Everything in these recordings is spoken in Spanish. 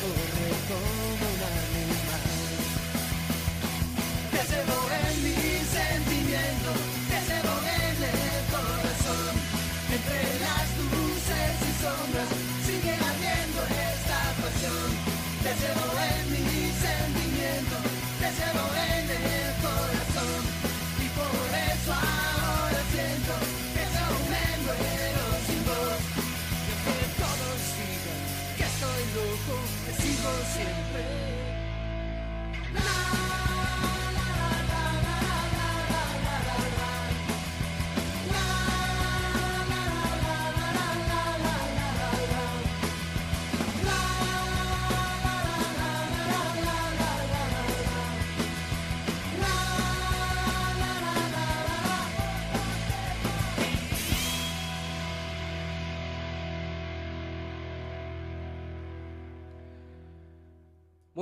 corre como un animal. Que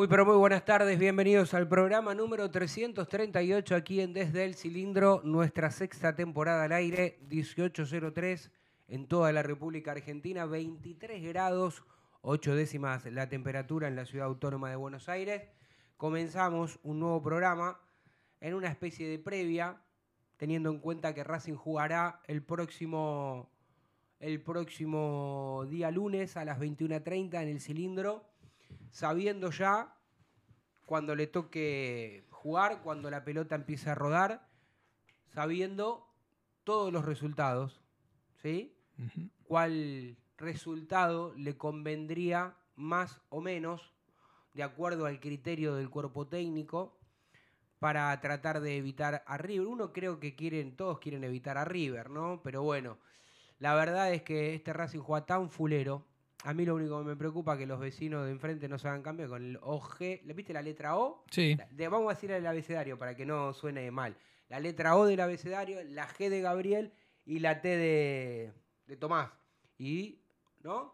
Muy pero muy buenas tardes, bienvenidos al programa número 338 aquí en Desde el Cilindro, nuestra sexta temporada al aire, 1803 en toda la República Argentina, 23 grados, 8 décimas la temperatura en la ciudad autónoma de Buenos Aires. Comenzamos un nuevo programa en una especie de previa, teniendo en cuenta que Racing jugará el próximo, el próximo día lunes a las 21.30 en el cilindro, sabiendo ya cuando le toque jugar, cuando la pelota empiece a rodar, sabiendo todos los resultados, ¿sí? ¿Cuál resultado le convendría más o menos, de acuerdo al criterio del cuerpo técnico, para tratar de evitar a River? Uno creo que quieren, todos quieren evitar a River, ¿no? Pero bueno, la verdad es que este Racing juega tan fulero. A mí lo único que me preocupa es que los vecinos de enfrente no se hagan cambio con el OG. ¿Le viste la letra O? Sí. De- vamos a decir el abecedario para que no suene mal. La letra O del abecedario, la G de Gabriel y la T de, de Tomás. Y, ¿no?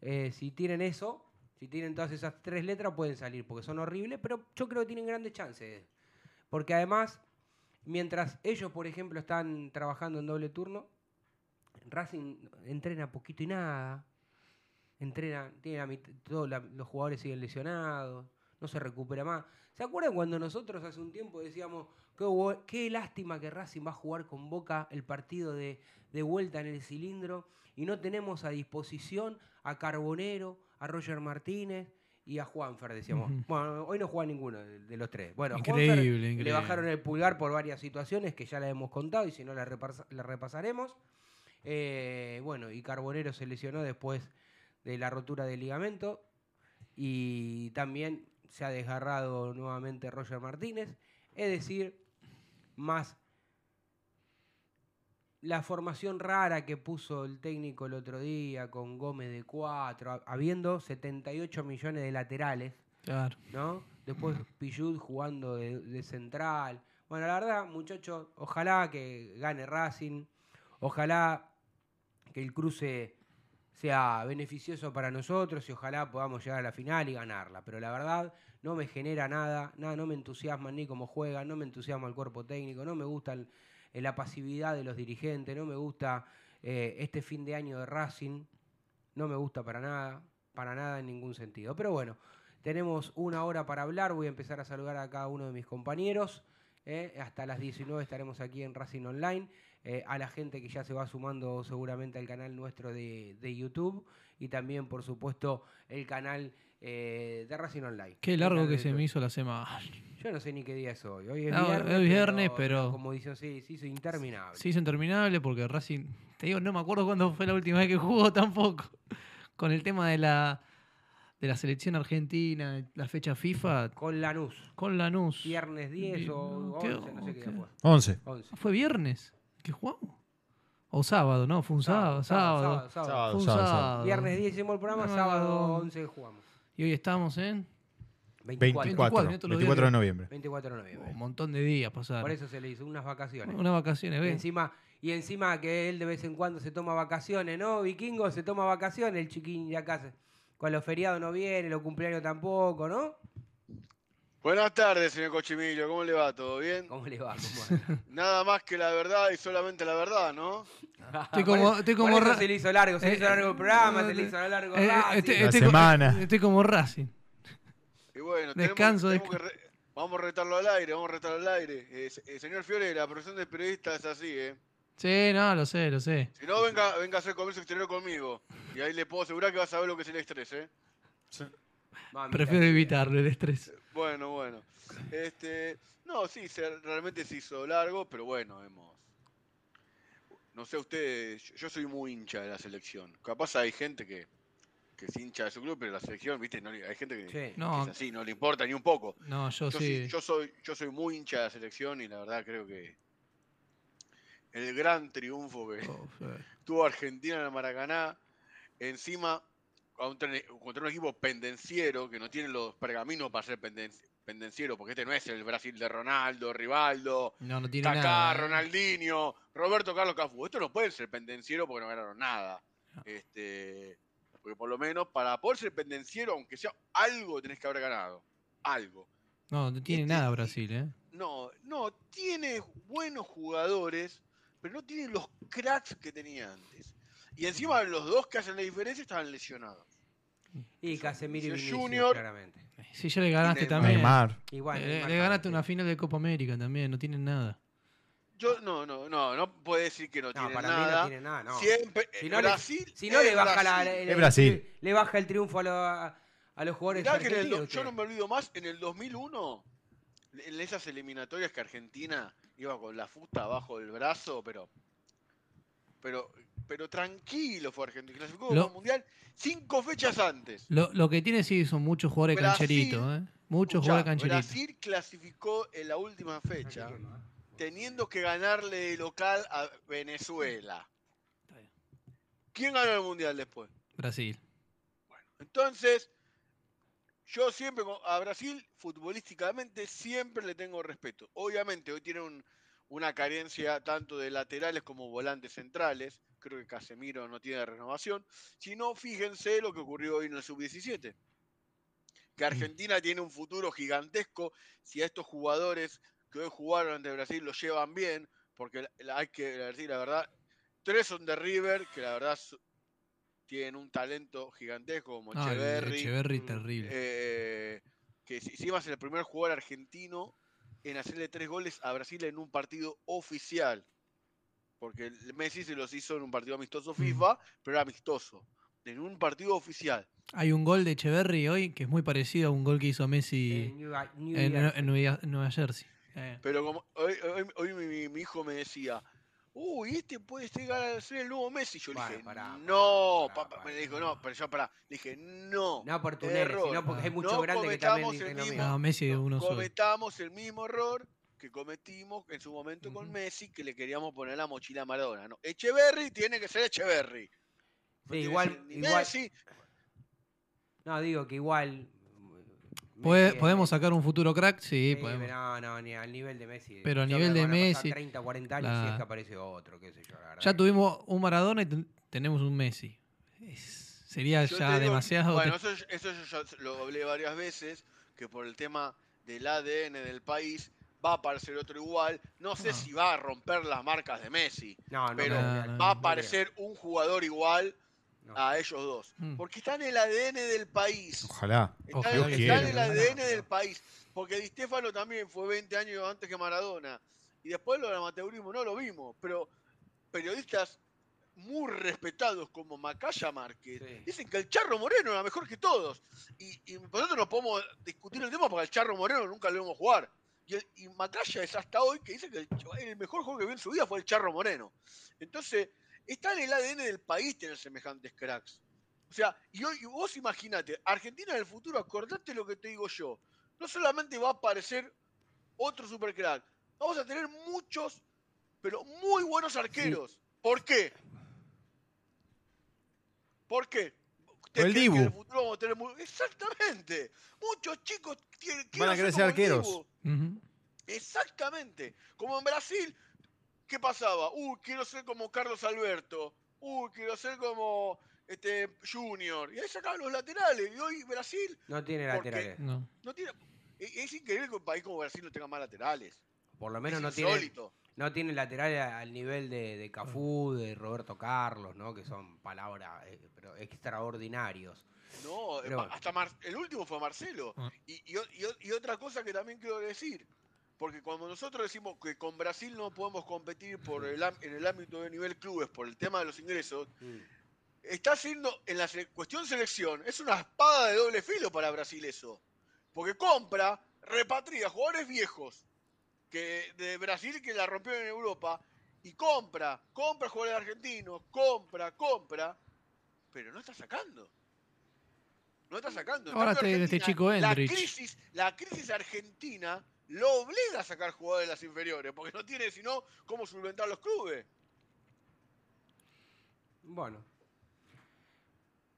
Eh, si tienen eso, si tienen todas esas tres letras, pueden salir, porque son horribles, pero yo creo que tienen grandes chances. Porque además, mientras ellos, por ejemplo, están trabajando en doble turno, Racing entrena poquito y nada. Entrena, tiene la todos la- los jugadores siguen lesionados, no se recupera más. ¿Se acuerdan cuando nosotros hace un tiempo decíamos qué, lástima que Racing va a jugar con Boca el partido de, de vuelta en el cilindro y no tenemos a disposición a Carbonero, a Roger Martínez y a Juanfer, decíamos. Bueno, hoy no juega ninguno de, de los tres. Bueno, Increíble, Juanfer increíble. le bajaron el pulgar por varias situaciones que ya la hemos contado y si no la, repasa- la repasaremos. Eh, bueno, y Carbonero se lesionó después de la rotura del ligamento y también se ha desgarrado nuevamente Roger Martínez. Es decir, más la formación rara que puso el técnico el otro día con Gómez de 4, habiendo 78 millones de laterales. Claro. ¿no? Después Pillud jugando de, de central. Bueno, la verdad, muchachos, ojalá que gane Racing, ojalá que el cruce sea beneficioso para nosotros y ojalá podamos llegar a la final y ganarla. Pero la verdad, no me genera nada, nada, no me entusiasma ni cómo juegan, no me entusiasma el cuerpo técnico, no me gusta eh, la pasividad de los dirigentes, no me gusta eh, este fin de año de Racing, no me gusta para nada, para nada en ningún sentido. Pero bueno, tenemos una hora para hablar. Voy a empezar a saludar a cada uno de mis compañeros. ¿eh? Hasta las 19 estaremos aquí en Racing Online. Eh, a la gente que ya se va sumando seguramente al canal nuestro de, de YouTube. Y también, por supuesto, el canal eh, de Racing Online. Qué largo que se me hizo la semana. Yo no sé ni qué día es hoy. Hoy es No, viernes. es viernes, pero- Como dicen, sí, sí, hizo interminable. Se hizo interminable porque Racing, te digo, no me acuerdo cuándo fue la última vez que jugó tampoco. Con el tema de la, de la selección argentina, la fecha FIFA, Con Lanús. con Lanús. Viernes 10 Bien, o no, 11, qué- no sé qué qué- día fue. 11. 11. ¿Fue viernes que jugamos? O sábado, ¿no? Fue un sábado, sábado. sábado, sábado. Sábado, Fue un sábado, sábado. sábado. Viernes 10 hicimos el programa, No, sábado no. 11 jugamos. Y hoy estamos en 24. 24. estos los 24 de noviembre. 24 de noviembre. un montón de días pasaron. Por eso se le hizo unas vacaciones. Unas vacaciones, Y ¿ves? encima, y encima que él de vez en cuando se toma vacaciones, ¿no? Vikingo se toma vacaciones, el chiquín de acá. se- Con los feriados no viene, los cumpleaños tampoco, ¿no? Buenas tardes, señor Cochimillo, ¿cómo le va? ¿Todo bien? ¿Cómo le va? Nada más que la verdad y solamente la verdad, ¿no? Estoy como- estoy por como eso se le hizo largo, se le hizo Eh, largo el programa, eh, se le hizo largo Eh, eh, Racing. estoy- La estoy semana. Estoy como Racing. Y bueno, Descanso, tenemos, tenemos re- vamos a retarlo al aire, vamos a retarlo al aire. Eh, se- eh, señor Fiore, la profesión de periodista es así, ¿eh? Sí, no, lo sé, lo sé. Si no, venga, venga a hacer comercio exterior conmigo. Y ahí le puedo asegurar que va a saber lo que es el estrés, ¿eh? Mamita Prefiero evitarlo el estrés. Bueno, bueno. Este, no, sí, se, realmente se hizo largo, pero bueno, hemos... No sé ustedes, yo- soy muy hincha de la selección. Capaz hay gente que, que es hincha de su club, pero la selección, viste, no, hay gente que, Sí. que No, es así, no le importa ni un poco. no, yo, Yo, sí. yo soy, yo soy muy hincha de la selección y la verdad creo que el gran triunfo que Oh, tuvo Argentina en el Maracaná, encima contra, un- contra un equipo pendenciero que no tiene los pergaminos para ser penden- pendenciero, porque este no es el Brasil de Ronaldo, Rivaldo, No, no tiene Kaká, nada. ¿eh? Ronaldinho, Roberto Carlos Cafú. Esto no puede ser pendenciero porque no ganaron nada. No. Este, porque por lo menos para poder ser pendenciero, aunque sea algo, tenés que haber ganado. algo. No, no tiene Este- nada Brasil, ¿eh? No, no, tiene buenos jugadores, pero no tiene los cracks que tenía antes. Y encima los dos que hacen la diferencia estaban lesionados. Y Casemiro y Vinicius Junior. claramente. Si ya le ganaste también. Neymar. Igual. Le, Neymar le ganaste una sí. final de Copa América también, no tienen nada. Yo no, no, no, no puede decir que no, No, tiene para nada. mí no tiene nada, no. Siempre, Si eh, no le- Brasil, Si no es le baja la, Brasil. le, Es Brasil. le baja el triunfo a, lo- a los jugadores Mirá que en el yo no me olvido más, en el 2001, en esas eliminatorias que Argentina iba con la fusta abajo del brazo, pero pero pero tranquilo fue Argentina. Clasificó Lo- como mundial cinco fechas antes. Lo, lo que tiene sí son muchos jugadores Brasil- cancheritos, ¿eh? Muchos jugadores cancheritos. Brasil clasificó en la última fecha teniendo que ganarle de local a Venezuela. ¿Quién ganó el mundial después? Brasil. Entonces, yo siempre a Brasil, futbolísticamente, siempre le tengo respeto. Obviamente, hoy tiene un- una carencia tanto de laterales como volantes centrales. Creo que Casemiro no tiene renovación. Si no, fíjense lo que ocurrió hoy en el sub-17. Que Argentina tiene un futuro gigantesco si a estos jugadores que hoy jugaron ante Brasil lo llevan bien, porque hay que decir la verdad, tres son de River, que la verdad tienen un talento gigantesco como el Echeverry, Echeverry mm, terrible. eh, que si- encima es el primer jugador argentino en hacerle tres goles a Brasil en un partido oficial. Porque el Messi se los hizo en un partido amistoso FIFA, pero era amistoso. En un partido oficial. Hay un gol de Echeverry hoy que es muy parecido a un gol que hizo En Messi New, New en, en Nueva, Jersey. Eh, Pero como hoy, hoy- hoy mi, hijo me decía, uy, este puede llegar a ser el nuevo Messi. Yo Bueno, le dije, pará, no, pará, papá. pará, me dijo, no, pero yo pará. Le dije, no. No por tu nene, error. sino porque hay mucho No grande que cometamos también el dicen mismo- no, Messi es uno solo. cometamos el mismo error que cometimos en su momento con. Messi, que le queríamos poner la mochila a Maradona. No, Echeverry tiene que ser Echeverry. No igual- ser ni igual- Messi. No, digo que igual. ¿Puede- Messi, ¿Podemos sacar un futuro crack? Sí, sí, podemos. No, no, ni al nivel de Messi. Pero a Yo nivel de Messi, 30, 40 años y la- es que aparece otro, qué sé yo, la. Ya tuvimos un Maradona y ten- tenemos un Messi. Es- sería Yo ya digo- demasiado. Bueno, eso, eso yo ya lo hablé varias veces, que por el tema del ADN del país va a aparecer otro igual. No sé No. si va a romper las marcas de Messi, No, no, pero No, va a no aparecer un jugador igual a ellos dos. Mm. Porque está en el ADN del país. Ojalá. Está, Ojalá está que en el ADN del país. Porque Di Stefano también fue 20 años antes que Maradona. Y después lo del amateurismo no lo vimos. Pero periodistas muy respetados como Macaya Márquez Sí. dicen que el Charro Moreno era mejor que todos. Y, y nosotros no podemos discutir el tema porque al Charro Moreno nunca lo vimos jugar. Y, el- y Macaya es hasta hoy que dice que el, el mejor juego que vio en su vida fue el Charro Moreno. Entonces, está en el ADN del país tener semejantes cracks. O sea, y, hoy, y vos imaginate, Argentina del futuro, acordate lo que te digo yo. No solamente va a aparecer otro supercrack, vamos a tener muchos, pero muy buenos arqueros. ¿Por qué? ¿Por qué? ¿Usted Por el Dibu. en el futuro vamos a tener muy- Exactamente. Muchos chicos quieren, Van a el arqueros. Exactamente. Como en Brasil, ¿qué pasaba? Uy, quiero ser como Carlos Alberto. Uy, quiero ser como este Junior. Y ahí sacaban los laterales. Y hoy Brasil No tiene laterales. No. no tiene. Es es increíble que un país como Brasil no tenga más laterales. Por lo menos es no tiene, insólito. No tiene laterales al nivel de, de Cafú, de Roberto Carlos, ¿no? Que son palabras eh, pero extraordinarios. No, Pero ma- bueno. hasta Mar- el último fue Marcelo. Ah. Y, y o- y o- y otra cosa que también quiero decir, porque cuando nosotros decimos que con Brasil no podemos competir por el, am- en el ámbito de nivel clubes por el tema de los ingresos, Mm. está haciendo en la cuestión selección, es una espada de doble filo para Brasil eso. Porque compra, repatria jugadores viejos que de Brasil que la rompieron en Europa y compra, compra jugadores argentinos, compra, compra, pero no está sacando. No está sacando. En Ahora este- chico la Endrich. crisis, la crisis argentina lo obliga a sacar jugadores de las inferiores, porque no tiene sino cómo solventar los clubes. Bueno.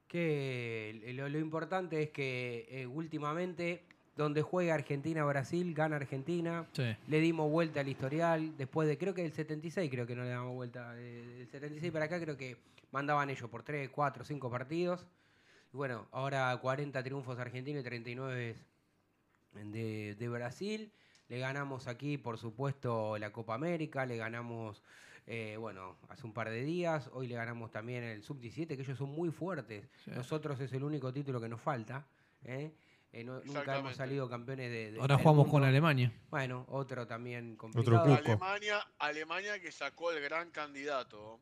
Que lo, lo importante es que eh, últimamente, donde juega Argentina-Brasil, gana Argentina. Sí. Le dimos vuelta al historial. Después de, creo que del 76, creo que no le damos vuelta. eh, Del 76 para acá, creo que mandaban ellos por 3, 4, 5 partidos. Y bueno, ahora 40 triunfos argentinos y 39 de, de Brasil. Le ganamos aquí, por supuesto, la Copa América, le ganamos, eh, bueno, hace un par de días, hoy le ganamos también el Sub-17, que ellos son muy fuertes. Sí. Nosotros es el único título que nos falta. ¿eh? Eh, no- nunca hemos salido campeones de... de- Ahora del jugamos mundo. con Alemania. Bueno, otro también complicado. Alemania, Alemania que sacó el gran candidato,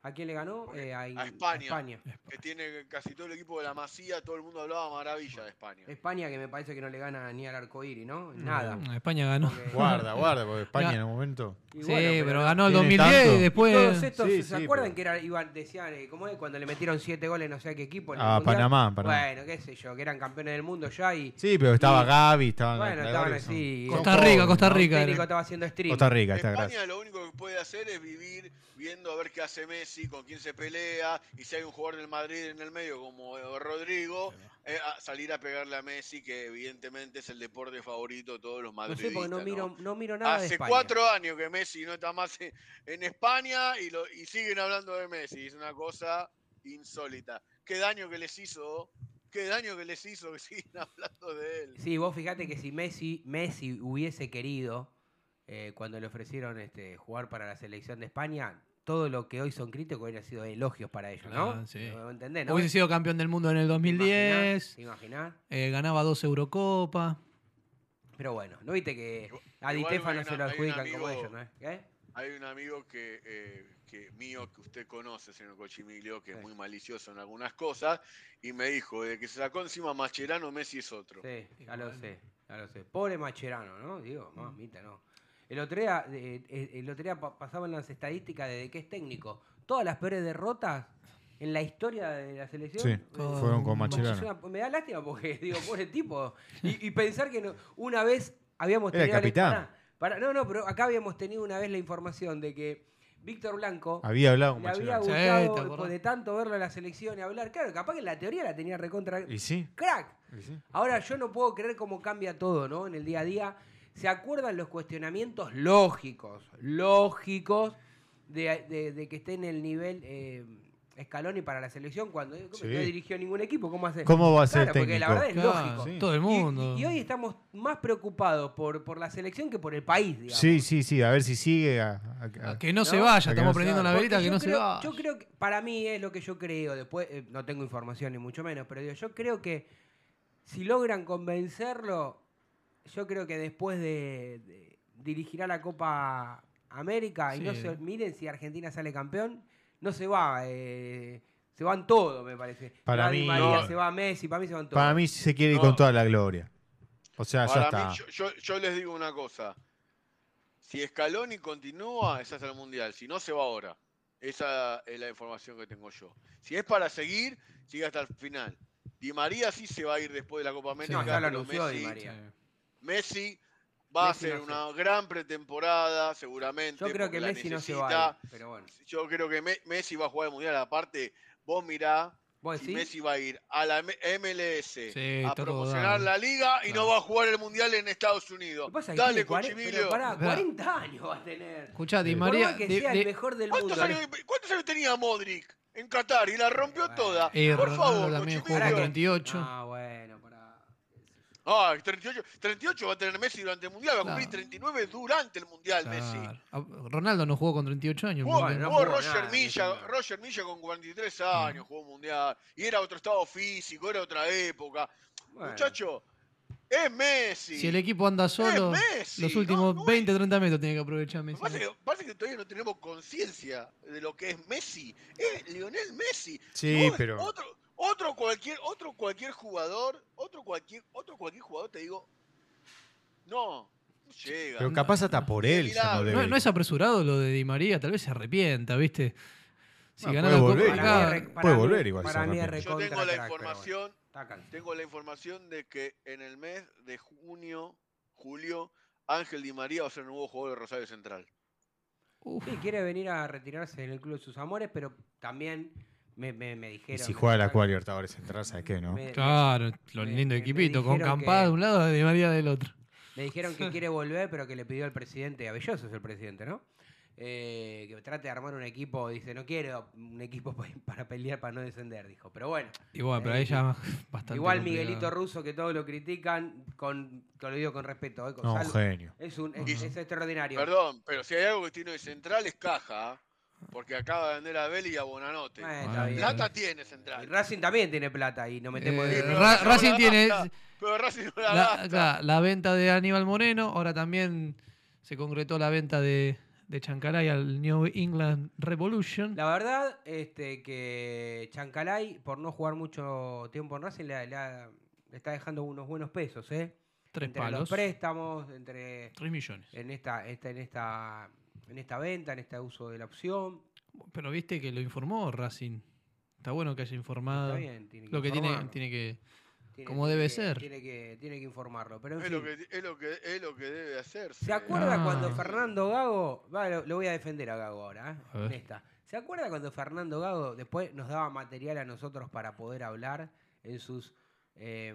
¿A quién le ganó? Eh, a, A España. España. que tiene casi todo el equipo de la Masía, todo el mundo hablaba maravilla de España. España que me parece que no le gana ni al arcoíris, ¿no? Nada. Ah, España ganó. Porque- Guarda, guarda, porque España en un momento. y Sí, bueno, pero, ganó el tiene 2010 tanto. y después. Todos estos, Sí, ¿se sí, acuerdan pero- que era, iban, decían, eh, ¿cómo es? Cuando le metieron siete goles no sé a qué equipo? en el A Mundial? Panamá, Panamá. Bueno, qué sé yo, que eran campeones del mundo ya y... Sí, pero estaba Y- Gaby, estaban Bueno, estaban así. Costa Rica, Costa. Rica. El técnico estaba haciendo stream. Costa Rica, está España gracias. lo único que puede hacer es vivir viendo a ver qué hace Messi, con quién se pelea, y si hay un jugador del Madrid en el medio como eh, Rodrigo, eh, a salir a pegarle a Messi, que evidentemente es el deporte favorito de todos los No madridistas. sé porque no ¿no? miro, no miro nada de Hace España. cuatro años que Messi no está más en, en España y, lo, y siguen hablando de Messi. Es una cosa insólita. Qué daño que les hizo, qué daño que les hizo que siguen hablando de él. Sí, vos fíjate que si Messi, Messi hubiese querido, eh, cuando le ofrecieron este, jugar para la selección de España, todo lo que hoy son críticos hubiera sido elogios para ellos, ¿no? Ah, sí. ¿Lo entendés, no? Hubiese sido campeón del mundo en el 2010. ¿Te imaginás? eh, ganaba dos Eurocopas. Pero bueno, ¿no viste que a Di Stefano se lo adjudican como ellos, ¿no? ¿Qué? Hay un amigo que, eh, que mío que usted conoce, señor Cochimilio, que Sí. es muy malicioso en algunas cosas, y me dijo, de que se sacó encima Mascherano, Messi es otro. Sí, ya lo sé, ya lo sé. Pobre Macherano, ¿no? Digo, mamita, no. El otro día, eh, eh, el otro día pa- pasaban las estadísticas de que es técnico. Todas las peores derrotas en la historia de la selección Sí, eh, fueron con una- me da lástima porque, digo, pobre tipo. Y, y pensar que no- una vez habíamos Era el tenido. la- capitán. pará, no, no, pero acá habíamos tenido una vez la información de que Víctor Blanco Había hablado con le había. Sí, gustado de tanto verlo en la selección y hablar. Claro, capaz que en la teoría la tenía recontra. Y sí, ¡Crack! y sí. Ahora yo no puedo creer cómo cambia todo, ¿no? En el día a día. ¿Se acuerdan los cuestionamientos lógicos, lógicos, de, de- de que esté en el nivel eh, Scaloni para la selección cuando ¿cómo? Sí. no dirigió ningún equipo? ¿Cómo hace? ¿Cómo va a ser Claro, porque la verdad es Claro, lógico. sí. Todo el Y- mundo. Y, y hoy estamos más preocupados por, por la selección que por el país, digamos. Sí, sí, sí, a ver si sigue. a- a- a- A que no, se vaya, estamos no prendiendo la velita que yo no se creo- vaya. Yo creo que, para mí es lo que yo creo, después eh, no tengo información ni mucho menos, pero digo, yo creo que si logran convencerlo, yo creo que después de, de- dirigirá la Copa América y no se miren si Argentina sale campeón, no se va, eh, se van todos, me parece. Para va Di mí- María, No. se va Messi, para mí se van todos. Para mí se quiere ir No. con toda la gloria. O sea, ya está. mí, yo, yo- yo les digo una cosa. Si Scaloni continúa, es hasta el Mundial. Si no, se va ahora. Esa es la información que tengo yo. Si es para seguir, sigue hasta el final. Di María sí se va a ir después de la Copa América. no, ya lo anunció Di María. Messi va a hacer no sé. una gran pretemporada, seguramente. Yo creo que Messi no se necesita. va a ir, pero bueno. Yo creo que Me- Messi va a jugar el Mundial. Aparte, vos mirá ¿Vos si decís? Messi va a ir a la M- MLS Sí, a promocionar la liga y no va a jugar el mundial en Estados Unidos. Pasa Dale, pero pará, Verdad. 40 años va a tener. Escuchá, Di María. que sea el mejor del mundo. ¿Cuántos años, cuántos años tenía Modric en Qatar? Y la rompió Bueno. toda. eh, Por Ronaldo favor, también jugó Cochimilio. con 38. Ah, bueno. Ah, 38, 38 va a tener Messi durante el mundial, va a cumplir Claro. 39 durante el mundial Messi. Claro. Ah, Ronaldo no jugó con 38 años. Jugó, no jugó Roger nada, Milla. Roger Milla con 43 años, jugó mundial. Y era otro estado físico, era otra época. Bueno. Muchacho, es Messi. Si el equipo anda solo, Messi, los no, últimos no es- 20, 30 metros tiene que aprovechar Me Messi. parece que, parece que todavía no tenemos conciencia de lo que es Messi. Es Lionel Messi. Sí, pero. Otro, otro cualquier, otro cualquier jugador, cualquier, otro cualquier jugador te digo, no, no llega. Pero capaz hasta por él ya no debe No, no es apresurado lo de Di María, tal vez se arrepienta, ¿viste? Si gana puede volver. Para acá- re- puede mí- volver igual Para mí Yo tengo la bueno, información, tengo la información de que en el mes de junio, julio, Ángel Di María va a ser el nuevo jugador de Rosario Central. Uf, Sí, quiere venir a retirarse en el Club de sus Amores, pero también me, me, me Y dijeron... si me juega la Copa Libertadores Central, ¿sabes qué, no? me- claro, lo me- lindo me- me equipito, con Campada que- de un lado y Di María del otro. Me dijeron que quiere volver, pero que le pidió al presidente, Abelloso es el presidente, ¿no? eh, que trate de armar un equipo. Dice, no quiero un equipo pa- para pelear, para no descender, dijo. Pero bueno, Igual, pero Eh, ahí ya bastante. igual complicado. Miguelito Russo, que todos lo critican, con, te lo digo con respeto. eh, con No, sal- genio. es, un, es, Y- es extraordinario. Perdón, pero si hay algo que tiene de central es caja, ¿ah? Porque acaba de vender a Beli y a Bonanote. Eh, está bien. Plata tiene Y central. Racing también tiene plata y nos metemos Eh, de- Ra- no Racing la tiene gasta. Pero Racing no la, la, gasta. la- la venta de Aníbal Moreno. Ahora también se concretó la venta de, de Chancalay al New England Revolution. La verdad, este, que Chancalay, por no jugar mucho tiempo en Racing, le, le ha- le está dejando unos buenos pesos, ¿eh? Tres entre palos. los préstamos, entre Tres millones. en esta, esta, en esta, en esta venta, en este uso de la opción. Pero viste que lo informó Racing. Está bueno que haya informado. Está bien, tiene que Lo que tiene, informarlo. tiene que. Tiene- como debe que- ser. Tiene que, tiene que informarlo. Pero en Es fin. lo, que, es, lo que, es lo que debe hacerse. ¿Se acuerda Ah. cuando Fernando Gago, va, lo, lo voy a defender a Gago ahora, ¿eh? A en esta. ¿Se acuerda cuando Fernando Gago después nos daba material a nosotros para poder hablar en sus eh,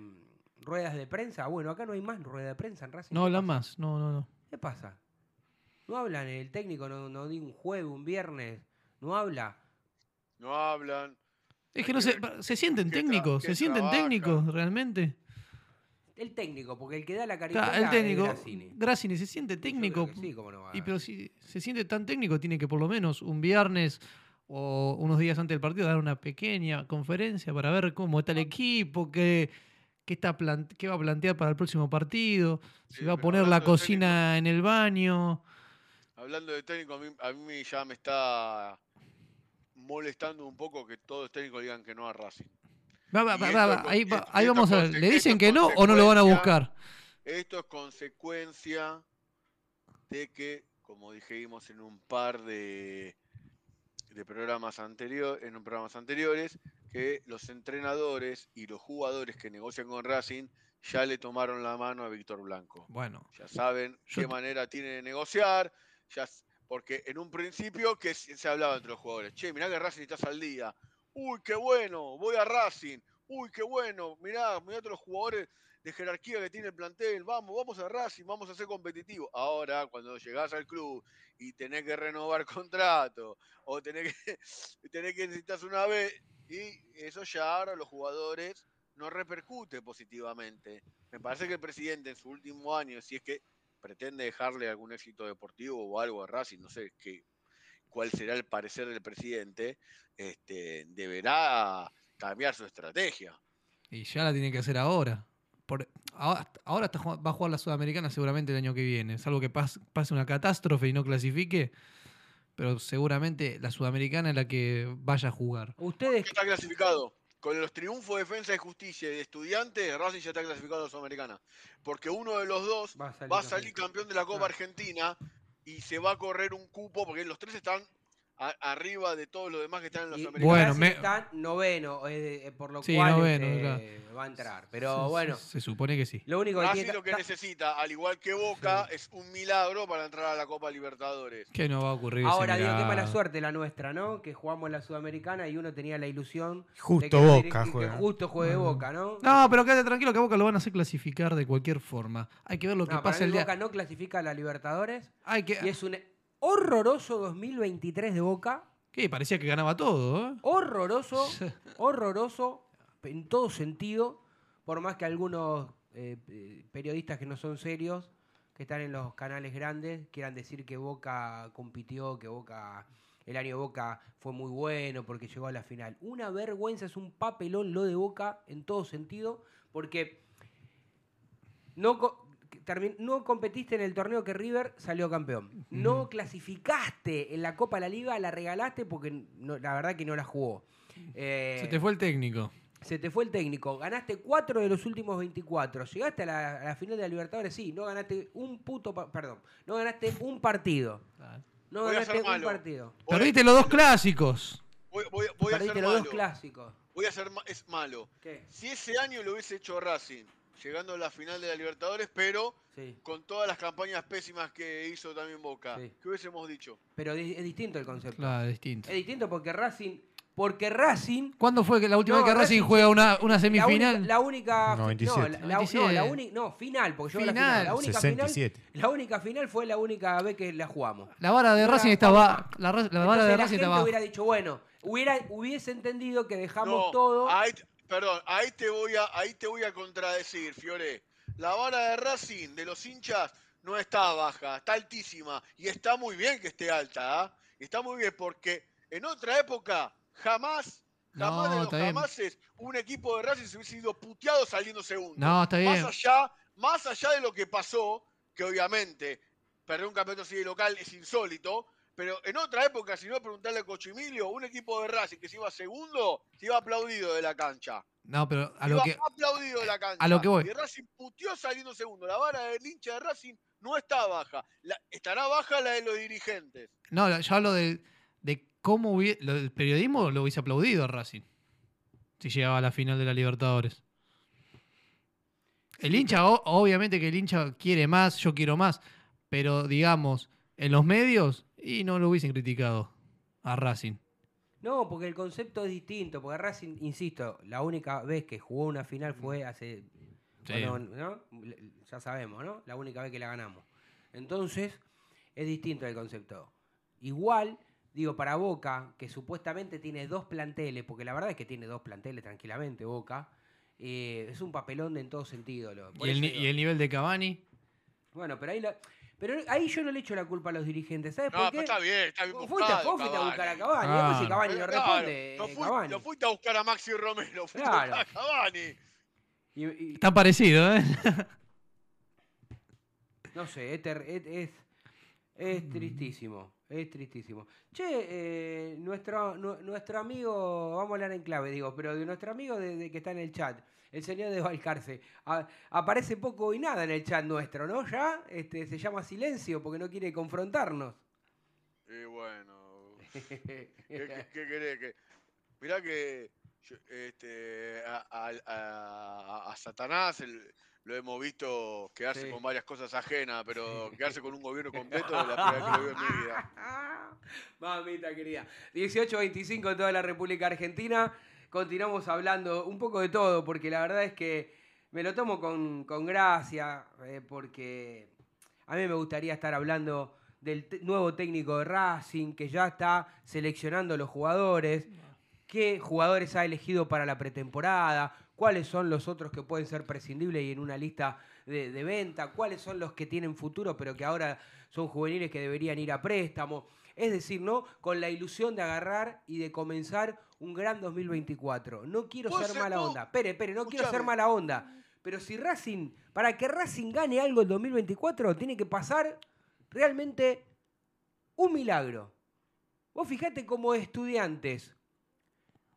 ruedas de prensa? Bueno, acá no hay más rueda de prensa en Racing. No ¿Qué hablan más. No, no, no. ¿Qué pasa? No hablan, el técnico no, no di un jueves, un viernes, no habla. No hablan. Es que no se, se sienten técnicos. Se sienten trabaja. técnicos realmente. El técnico, porque el que da la carita Claro, el técnico. Grassini. Grassini se siente técnico. sí, cómo no va Y pero si se siente tan técnico, tiene que por lo menos un viernes o unos días antes del partido dar una pequeña conferencia para ver cómo está el equipo, qué, qué, está qué va a plantear para el próximo partido, si Sí, va a poner la cocina en el baño. Hablando de técnico, a mí, a mí ya me está molestando un poco que todos los técnicos digan que no a Racing. Va, va, va, ahí, esto- vamos a ver. ¿Le dicen que no o no lo van a buscar? Esto es consecuencia de que, como dijimos en un par de, de programas anteriores, en un programas anteriores, que los entrenadores y los jugadores que negocian con Racing ya le tomaron la mano a Víctor Blanco. Bueno, Ya saben qué manera tiene de negociar, porque en un principio que se hablaba entre los jugadores, che, mirá que Racing estás al día, uy, qué bueno, voy a Racing, uy, qué bueno, mirá, mirá todos los jugadores de jerarquía que tiene el plantel, vamos, vamos a Racing, vamos a ser competitivos. Ahora, cuando llegás al club y tenés que renovar contrato, o tenés que, tenés que necesitas una vez, y eso ya ahora los jugadores no repercute positivamente. Me parece que el presidente en su último año, si es que pretende dejarle algún éxito deportivo o algo a Racing, no sé qué, cuál será el parecer del presidente, este, deberá cambiar su estrategia. y ya la tiene que hacer ahora. Por- ahora ahora está va a jugar la Sudamericana seguramente el año que viene. Salvo que pas- pase una catástrofe y no clasifique. Pero seguramente la Sudamericana es la que vaya a jugar. Ustedes, está clasificado. Con los triunfos de Defensa y Justicia y de Estudiantes, Racing ya está clasificado a la Sudamericana. Porque uno de los dos Va a salir va a campeón. salir campeón de la Copa Ah. Argentina y se va a correr un cupo, porque los tres están a- arriba de todos los demás que están en la y Sudamericana. Bueno, me- está noveno, eh, eh, por lo Sí, cual noveno, este, va a entrar. Pero Se- bueno, Se, se supone que sí. lo único que tiene lo que ta- necesita, al igual que Boca, es un milagro para entrar a la Copa Libertadores. Que no va a ocurrir. Ahora digo, qué mala suerte la nuestra, ¿no? Que jugamos la Sudamericana y uno tenía la ilusión de Justo que, no Boca que juega. justo juegue Bueno. Boca, ¿no? No, pero quédate tranquilo que a Boca lo van a hacer clasificar de cualquier forma. Hay que ver lo que No, pasa el día. Boca no clasifica a la Libertadores Hay que... y es un horroroso 2023 de Boca. ¿Qué? Parecía que ganaba todo, ¿eh? Horroroso, horroroso en todo sentido, por más que algunos eh, eh, periodistas que no son serios, que están en los canales grandes, quieran decir que Boca compitió, que Boca, el año Boca fue muy bueno porque llegó a la final. Una vergüenza, es un papelón lo de Boca en todo sentido, porque no, no competiste en el torneo que River salió campeón. No clasificaste en la Copa de la Liga, la regalaste porque no- la verdad que no la jugó. Eh, Se te fue el técnico. se te fue el técnico. Ganaste cuatro de los últimos 24. Llegaste a la, a la final de la Libertadores, sí. No ganaste un puto. perdón. No ganaste un partido. No Voy a ganaste un partido. A- Perdiste los dos clásicos. Voy, voy- voy a Perdiste ser los dos malo. clásicos. Voy a ser ma- es malo. ¿Qué? Si ese año lo hubiese hecho Racing, llegando a la final de la Libertadores, pero Sí. con todas las campañas pésimas que hizo también Boca, Sí. ¿qué hubiésemos dicho? Pero es distinto el concepto. Claro, distinto. Es distinto porque Racing porque Racing ¿Cuándo fue que la última No, vez que Racing Racing juega una, una La semifinal? única, la única- 97. No, la, la- no, 97. la uni- no, final, porque yo la Final. final. La única final, 67. la única final fue la única vez que la jugamos. La vara de Racing estaba. La, la vara Entonces de la Racing gente estaba. hubiera dicho, bueno, hubiera, hubiese entendido que dejamos No, todo. Perdón, ahí te voy a, ahí te voy a contradecir, Fiore. La vara de Racing de los hinchas no está baja, está altísima y está muy bien que esté alta, ¿ah? Está muy bien porque en otra época jamás, jamás No, de los jamases un equipo de Racing se hubiese ido puteado saliendo segundo. No, está bien. Más allá, más allá de lo que pasó, que obviamente perder un campeonato así de local es insólito, pero en otra época, si no preguntarle a Cochimilio, un equipo de Racing que se iba segundo, se iba aplaudido de la cancha. No, pero a Se lo iba que. aplaudido de la cancha. a lo que voy. Y Racing puteó saliendo segundo. La vara del hincha de Racing no está baja. La- estará baja la de los dirigentes. No, yo hablo de, de cómo hubie- lo del periodismo lo hubiese aplaudido a Racing. Si llegaba a la final de la Libertadores. El hincha, o- obviamente que el hincha quiere más, yo quiero más. Pero digamos, en los medios, y no lo hubiesen criticado a Racing. No, porque el concepto es distinto. Porque Racing, insisto, la única vez que jugó una final fue hace. Sí. Ya sabemos, ¿no? La única vez que la ganamos. Entonces, es distinto el concepto. Igual, digo, para Boca, que supuestamente tiene dos planteles, porque la verdad es que tiene dos planteles tranquilamente, Boca. eh, es un papelón de en todo sentido. lo- por ¿Y el, eso ni- digo. y el nivel de Cavani? Bueno, pero ahí, la- pero ahí yo no le echo la culpa a los dirigentes. ¿Sabes No, por pero qué? está bien, está bien fuiste, buscado, vos fuiste a buscar a Cavani. Cavani. Después si Ah. Cavani no Pero responde, claro, lo, fui- Cavani. lo fuiste a buscar a Maxi Romero, fuiste Claro. a buscar a Cavani. Y- y- Está parecido, ¿eh? no sé, es, es, es- es tristísimo. Es tristísimo. Che, eh, nuestro, nu- nuestro amigo, vamos a hablar en clave, digo, pero de nuestro amigo de, de que está en el chat, el señor de Valcarce, a- aparece poco y nada en el chat nuestro, ¿no? Ya este, se llama silencio porque no quiere confrontarnos. Y bueno, ¿qué, qué- qué querés? Que, mirá que yo, este, a, a- a- a Satanás el- lo hemos visto quedarse Sí. con varias cosas ajenas, pero quedarse con un gobierno completo es la primera que lo veo en mi vida. Mamita querida. 18.25 en toda la República Argentina. Continuamos hablando un poco de todo, porque la verdad es que me lo tomo con, con gracia, eh, porque a mí me gustaría estar hablando del nuevo técnico de Racing, que ya está seleccionando los jugadores, qué jugadores ha elegido para la pretemporada, cuáles son los otros que pueden ser prescindibles y en una lista de, de venta, cuáles son los que tienen futuro pero que ahora son juveniles que deberían ir a préstamo. Es decir, ¿no? Con la ilusión de agarrar y de comenzar un gran 2024. No quiero ¿Puedo ser ser- mala onda. Espere, espere, no quiero ser mala onda. Pero si Racing, para que Racing gane algo en 2024, tiene que pasar realmente un milagro. Vos fijate como estudiantes,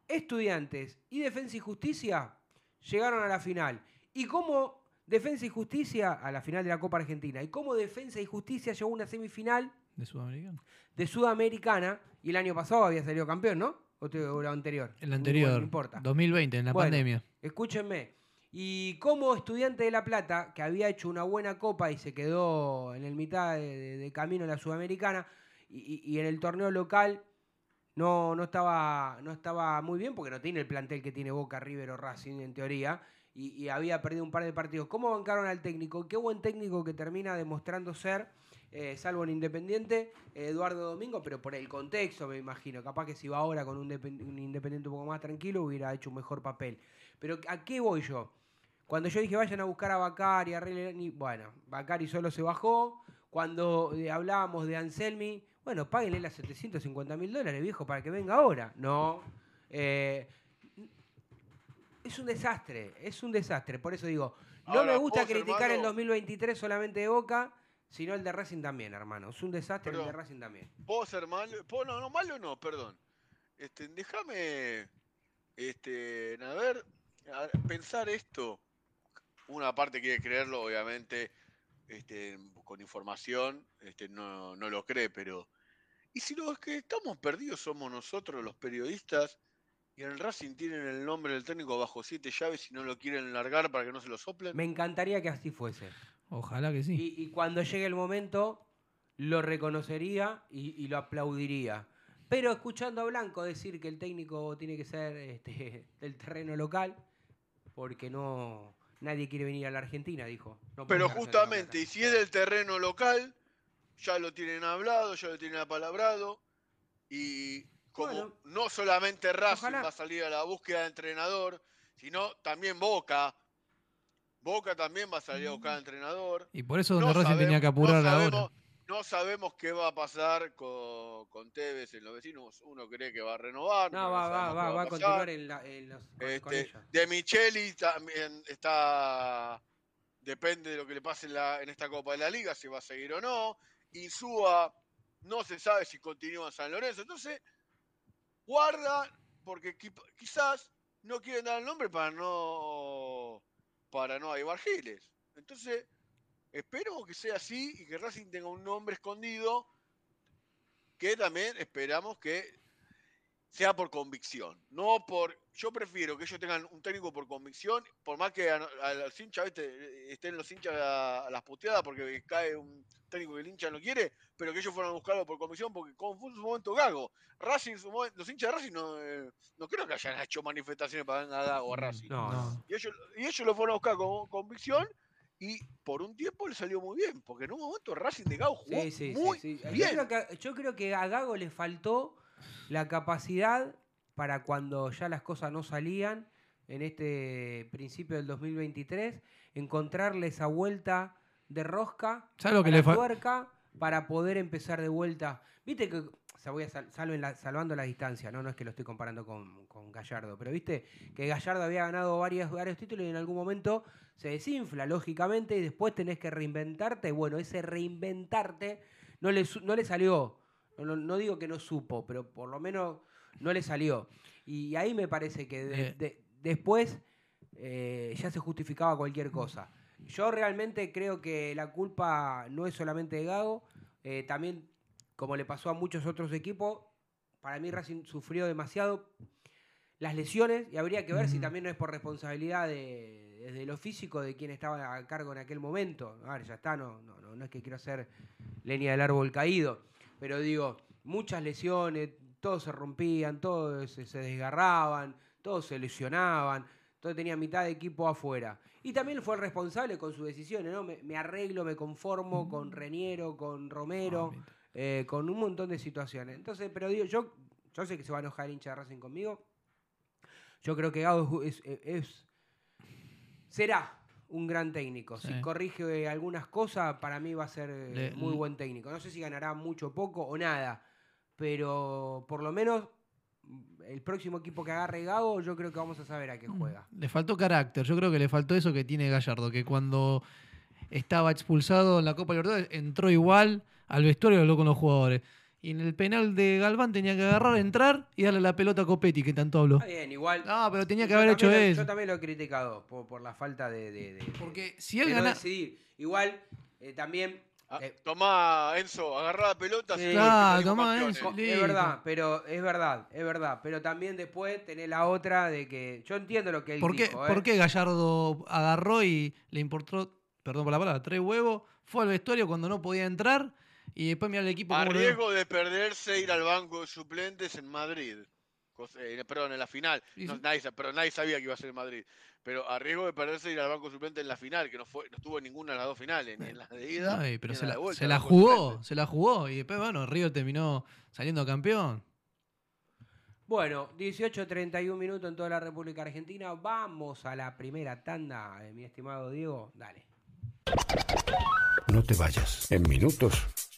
estudiantes y Defensa y Justicia llegaron a la final. Y como Defensa y Justicia a la final de la Copa Argentina. Y como Defensa y Justicia llegó a una semifinal De Sudamericano. de Sudamericana y el año pasado había salido campeón, ¿no? ¿O, te- o la anterior? El No anterior. importa. 2020, en la Bueno, pandemia. Escúchenme. Y como estudiante de La Plata, que había hecho una buena copa y se quedó en el mitad de, camino en la Sudamericana, y en el torneo local no, no, estaba, no estaba muy bien, porque no tiene el plantel que tiene Boca, River o Racing en teoría, y, y había perdido un par de partidos. ¿Cómo bancaron al técnico? Qué buen técnico que termina demostrando ser, eh, salvo en Independiente, Eduardo Domingo, pero por el contexto me imagino. Capaz que si va ahora con un, depen- un Independiente un poco más tranquilo hubiera hecho un mejor papel. Pero ¿a qué voy yo? Cuando yo dije vayan a buscar a Bacari, a Releni, bueno, Bacari solo se bajó. Cuando eh, hablábamos de Anselmi, bueno, páguenle las 750 mil dólares, viejo, para que venga ahora. No. eh, es un desastre, es un desastre. Por eso digo, no Ahora, me gusta criticar el hermano- 2023 solamente de Boca, sino el de Racing también, hermano. Es un desastre el de. Racing también. ¿Puedo ser malo? ¿Puedo- no, no, malo no, perdón. Este, déjame, este, a ver, a- pensar esto. Una parte quiere creerlo, obviamente, este, con información, este, no, no lo cree, pero... ¿Y si los que estamos perdidos somos nosotros, los periodistas, y en el Racing tienen el nombre del técnico bajo siete llaves y no lo quieren largar para que no se lo soplen? Me encantaría que así fuese. Ojalá que sí. Y, y cuando llegue el momento, lo reconocería y, y lo aplaudiría. Pero escuchando a Blanco decir que el técnico tiene que ser este, del terreno local, porque no nadie quiere venir a la Argentina, dijo. No Pero justamente, y si es del terreno local, ya lo tienen hablado, ya lo tienen apalabrado. Y como Bueno. no solamente Racing Ojalá. va a salir a la búsqueda de entrenador, sino también Boca. Boca también va a salir a buscar Mm. al entrenador. Y por eso No donde Racing tenía que apurar no ahora. sabemos, no sabemos qué va a pasar con, con Tevez en los vecinos. Uno cree que va a renovar. No, va, va, va, va a continuar en, la, en los, con, con Este, ellos. de Micheli también está. Depende de lo que le pase en, la- en esta Copa de la Liga, si va a seguir o no. Insúa no se sabe si continúa en San Lorenzo. Entonces, guarda, porque qui- quizás no quieren dar el nombre para no para no ayudar Giles. Entonces, espero que sea así y que Racing tenga un nombre escondido que también esperamos que sea por convicción, no por. Yo prefiero que ellos tengan un técnico por convicción, por más que a, a los hinchas ¿viste? estén los hinchas a, a las puteadas porque cae un técnico que el hincha no quiere, pero que ellos fueran a buscarlo por convicción, porque fue en su momento Gago, Racing, en su momen- los hinchas de Racing no, eh, no creo que hayan hecho manifestaciones para venir a Gago a Racing. No, no. Y ellos, y ellos lo fueron a buscar con convicción y por un tiempo le salió muy bien, porque en un momento Racing de Gago jugó Sí, sí, muy sí, sí. Yo bien. creo, que, yo creo que a Gago le faltó la capacidad para cuando ya las cosas no salían en este principio del 2023, encontrarle esa vuelta de rosca, ¿Sabes lo que le tuerca, para poder empezar de vuelta. Viste que, o sea, voy a sal- salven la- salvando la distancia, ¿no? no es que lo estoy comparando con, con Gallardo, pero viste que Gallardo había ganado varios, varios títulos y en algún momento se desinfla, lógicamente, y después tenés que reinventarte. Bueno, ese reinventarte no le, no le salió. No, digo que no supo, pero por lo menos no le salió. Y ahí me parece que de- Eh. de- después eh, ya se justificaba cualquier cosa. Yo realmente creo que la culpa no es solamente de Gago, eh, también como le pasó a muchos otros equipos, para mí Racing sufrió demasiado las lesiones y habría que ver si también no es por responsabilidad de, desde lo físico de quien estaba a cargo en aquel momento. A ver, ya está, no, no, no, no es que quiero hacer leña del árbol caído, pero digo, muchas lesiones, todos se rompían, todos se, desgarraban, todos se lesionaban, todos tenían mitad de equipo afuera. Y también fue el responsable con sus decisiones, ¿no? Me, me arreglo, me conformo con Reniero, con Romero, eh, con un montón de situaciones. Entonces, pero digo, yo, yo sé que se va a enojar el hincha de Racing conmigo. Yo creo que Gado es, es- es- será un gran técnico. Si corrige algunas cosas, para mí va a ser eh, Le- muy le- buen técnico. No sé si ganará mucho, poco o nada, pero por lo menos mm, el próximo equipo que agarre Gago, yo creo que vamos a saber a qué juega. Le faltó carácter. Yo creo que le faltó eso que tiene Gallardo, que cuando estaba expulsado en la Copa Libertadores entró igual al vestuario y habló con los jugadores. Y en el penal de Galván tenía que agarrar, entrar y darle la pelota a Copetti, que tanto habló. Está bien, igual. No, pero tenía que yo haber hecho también lo- eso. Yo también lo he criticado por, por la falta de. de- de- Porque si de él no decidir. Igual, eh, también. Ah, eh, tomá, Enzo, agarrá la pelota. Sí. Claro, tomá. Enzo. Es verdad, pero es verdad, es verdad. Pero también después tenés la otra de que. Yo entiendo lo que él ¿Por qué, dijo, ¿eh? por qué Gallardo agarró y le importó, perdón por la palabra, tres huevos? Fue al vestuario cuando no podía entrar y después mira el equipo A riesgo de perderse ir al banco de suplentes en Madrid. Eh, perdón, en la final. Y No, sí. nadie, sa- pero nadie sabía que iba a ser en Madrid. Pero a riesgo de perderse ir al banco de suplentes en la final, que no fue, no estuvo en ninguna de las dos finales, ni en la de ida. Ay, pero ni en se la la, de vuelta, se al la banco de jugó, se la jugó. Y después, bueno, River terminó saliendo campeón. Bueno, 18.31 minutos en toda la República Argentina. Vamos a la primera tanda, eh, mi estimado Diego. Dale. No te vayas. En minutos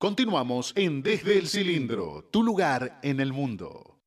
Continuamos en Desde el Cilindro, tu lugar en el mundo.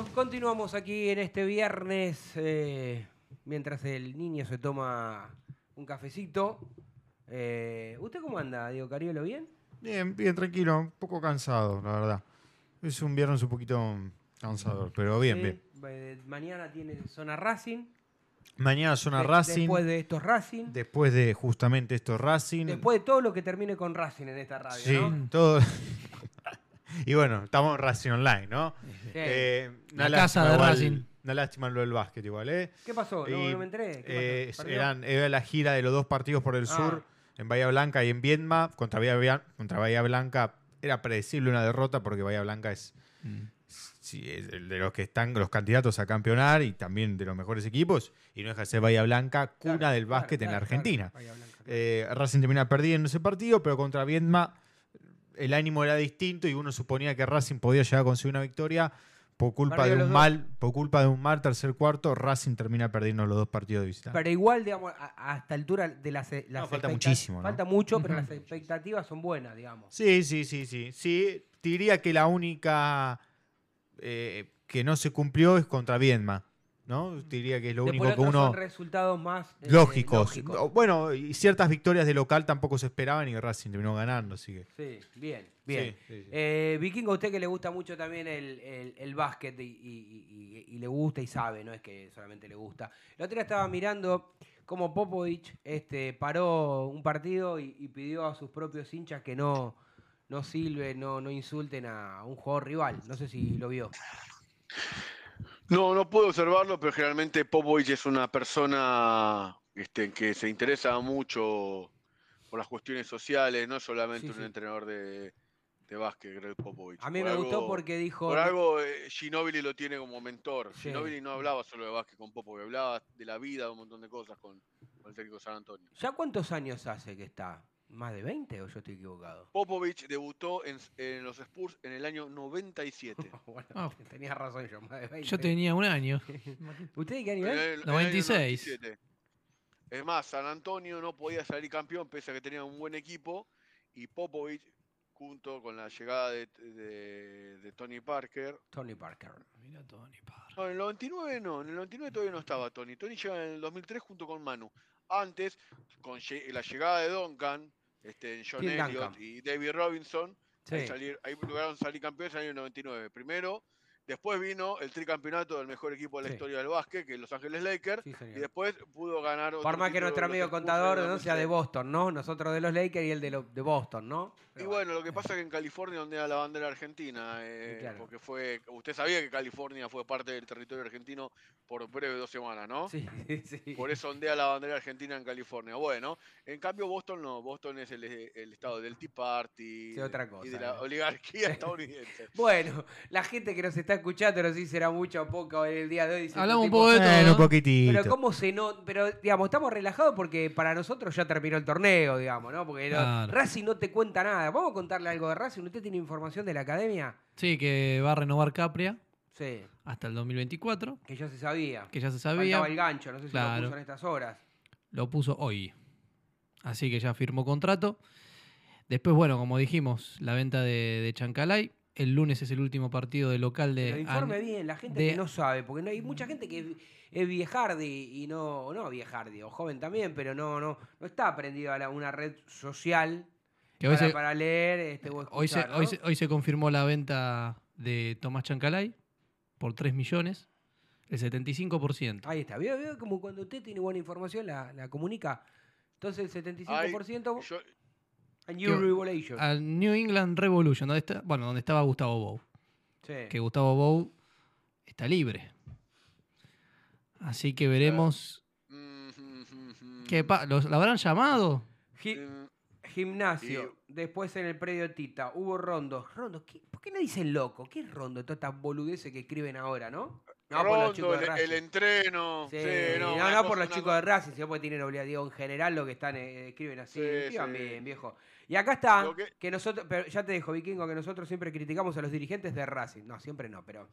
Bueno, continuamos aquí en este viernes, eh, mientras el niño se toma un cafecito. Eh, ¿Usted cómo anda, Diego Cariolo? ¿Bien? Bien, bien, tranquilo. Un poco cansado, la verdad. Es un viernes un poquito cansador, pero bien, bien. eh, mañana tiene zona Racing. Mañana zona De- Racing. Después de estos Racing. Después de justamente esto Racing. Después de todo lo que termine con Racing en esta radio, Sí, ¿no? todo. y bueno, estamos en Racing Online, ¿no? Sí. Eh, La casa de igual- Racing. Una lástima lo del básquet igual, ¿eh? ¿Qué pasó? No, Y, no me enteré. ¿Qué eh, eran, era la gira de los dos partidos por el Ah. sur, en Bahía Blanca y en Viedma. Contra Bahía, contra Bahía Blanca era predecible una derrota porque Bahía Blanca es, Mm. sí, es el de los que están los candidatos a campeonar y también de los mejores equipos. Y no deja de ser Bahía Blanca, cuna Claro, del claro, básquet en la Argentina. claro, Bahía Blanca, claro. Eh, Racing termina perdiendo ese partido, pero contra Viedma el ánimo era distinto y uno suponía que Racing podía llegar a conseguir una victoria. Por culpa, Perdió de un dos. mal, por culpa de un mal tercer cuarto, Racing termina perdiendo los dos partidos de visita. Pero igual, digamos, a, a esta altura de las, las No, falta muchísimo, ¿no? Falta mucho, pero las expectativas son buenas, digamos. Sí, sí, sí, sí. Sí, te diría que la única eh, que no se cumplió es contra Viedma, ¿no? Diría que es lo Después único que uno... son resultados más eh, Lógicos. lógicos. No, Bueno, y ciertas victorias de local tampoco se esperaban y Racing terminó ganando, así que... Sí, bien, bien. Sí, sí, sí. Eh, Vikingo, a usted que le gusta mucho también el, el- el básquet y, y- y- y le gusta y sabe, no es que solamente le gusta. La otra estaba mirando cómo Popovich este, paró un partido y, y pidió a sus propios hinchas que no, no silben, no, no insulten a un jugador rival. No sé si lo vio. No, no puedo observarlo, pero generalmente Popovich es una persona este, que se interesa mucho por las cuestiones sociales, no solamente Sí, un entrenador de, de básquet, Greg Popovich. A mí Por me gustó porque dijo. Por algo eh, Ginóbili lo tiene como mentor. Sí. Ginóbili no hablaba solo de básquet con Popovich, hablaba de la vida, de un montón de cosas con, con el técnico San Antonio. ¿Ya cuántos años hace que está? ¿Más de 20 o yo estoy equivocado? Popovich debutó en, en los Spurs en el año 97. bueno, Ah. tenía razón yo, más de 20. Yo tenía un año. ¿Usted qué año es? el- en el año 96. 97. Es más, San Antonio no podía salir campeón pese a que tenía un buen equipo y Popovich, junto con la llegada de, de- de Tony Parker. Tony Parker. Mira Tony Parr. No, en el 99 no, en el 99 todavía no estaba Tony. Tony llega en el 2003 junto con Manu. Antes, con la llegada de Duncan, este, John Elliott y David Robinson, Sí. ahí, salir- ahí lograron salir campeones en el año 99. Primero, después vino el tricampeonato del mejor equipo de la Sí. historia del básquet, que es Los Ángeles Lakers. Sí. Y después pudo ganar otro Por más que nuestro amigo contador no sea de 2003. Boston, ¿no? Nosotros de los Lakers y él de, lo- de Boston, ¿no? Y bueno, lo que pasa es que en California ondea la bandera argentina, eh, claro. porque fue, usted sabía que California fue parte del territorio argentino por breve dos semanas, ¿no? Sí, sí. Por eso ondea la bandera argentina en California. Bueno, en cambio Boston no, Boston es el, el estado del Tea Party Sí, otra y cosa, de la oligarquía estadounidense. Bueno, la gente que nos está escuchando, no sé si será mucho o poco en el día de hoy. dice, Hablamos un poco de todo. Bueno, ¿no? un poquitito. Pero cómo se no, pero digamos, estamos relajados porque para nosotros ya terminó el torneo, digamos, ¿no? Porque no- Claro. Racing no te cuenta nada. Vamos a contarle algo de Racing. ¿Usted tiene información de la academia? Sí, que va a renovar Capria Sí, hasta el 2024, que ya se sabía. que ya se Faltaba sabía. el gancho, no sé si Claro. lo puso en estas horas. Lo puso hoy. Así que ya firmó contrato. Después, bueno, como dijimos, la venta de, de Chancalay. El lunes es el último partido de local de. Pero informe An- bien, la gente de- que no sabe, porque no hay mucha gente que es, viejardi y no, o no viejardi, o joven también, pero no, no, no está aprendido a la- una red social que para, se, para leer este, o hoy, se, hoy, se, hoy se confirmó la venta de Tomás Chancalay por 3 millones, el 75%. Ahí está, veo, veo como cuando usted tiene buena información la, la comunica. Entonces el 75% Yo- a New que- England Revolution, donde está, bueno, donde estaba Gustavo Bou. Sí. Que Gustavo Bou está libre. Así que veremos. Mm, mm, mm, mm. ¿Qué pa- ¿Los, ¿La habrán llamado? Gi- Gimnasio, después en el predio Tita, hubo rondos. Rondos, ¿qué- ¿por qué no dicen loco? ¿Qué es rondo? Todas estas boludeces que escriben ahora, ¿no? No por los chicos de el, el entreno. Sí, sí, no, por los chicos de Racing, sino porque tienen obligación en general lo que están eh, escriben así. Sí, escriban sí. bien, viejo. Y acá está, que- que... nosotros, pero ya te dejo, Vikingo, que nosotros siempre criticamos a los dirigentes de Racing. No, siempre no, pero.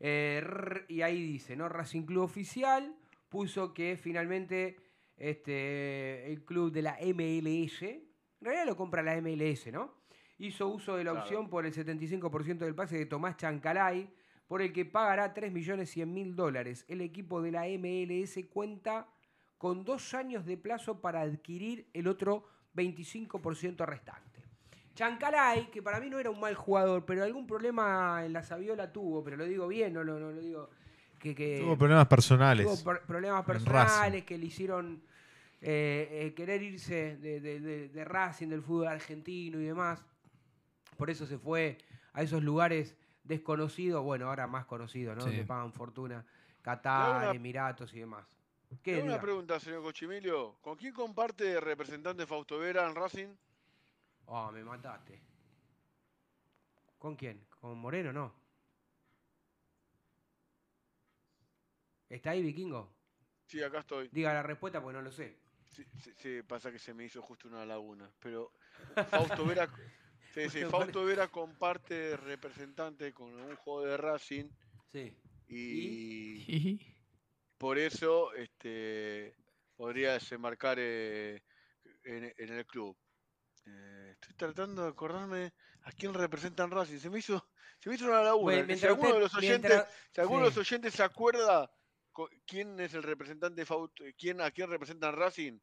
eh, y ahí dice, ¿no? Racing Club Oficial puso que finalmente este, el club de la MLS, en realidad lo compra la MLS, ¿no? Hizo uso de la Claro. opción por el 75% del pase de Tomás Chancalay, por el que pagará 3.100.000 dólares. El equipo de la MLS cuenta con dos años de plazo para adquirir el otro 25% restante. Chancalay, que para mí no era un mal jugador, pero algún problema en la Saviola tuvo, pero lo digo bien, no lo, no lo digo que... que Tuvo problemas personales. tuvo per- problemas personales que le hicieron eh, eh, querer irse de, de- de- de Racing, del fútbol argentino y demás. Por eso se fue a esos lugares desconocidos, bueno, ahora más conocidos, ¿no? Sí. Donde pagan fortuna, Qatar, una- Emiratos y demás. ¿Qué una diga? pregunta, señor Cochimilio. ¿Con quién comparte representante Fausto Vera en Racing? Oh, me mataste. ¿Con quién? ¿Con Moreno no? ¿Está ahí, Vikingo? Sí, acá estoy. Diga la respuesta porque no lo sé. Sí, sí, sí, pasa que se me hizo justo una laguna. Pero Fausto Vera, sí, sí, Bueno, Fausto Vera comparte representante con un juego de Racing Sí. y por eso este, podría desembarcar eh, en, en el club. Eh, estoy tratando de acordarme a quién representa en Racing. Se me hizo, se me hizo una laguna. Bueno, si alguno usted- de los oyentes, mientras- si alguno de los oyentes se acuerda quién es el representante Fausto, quién, a quién representa en Racing,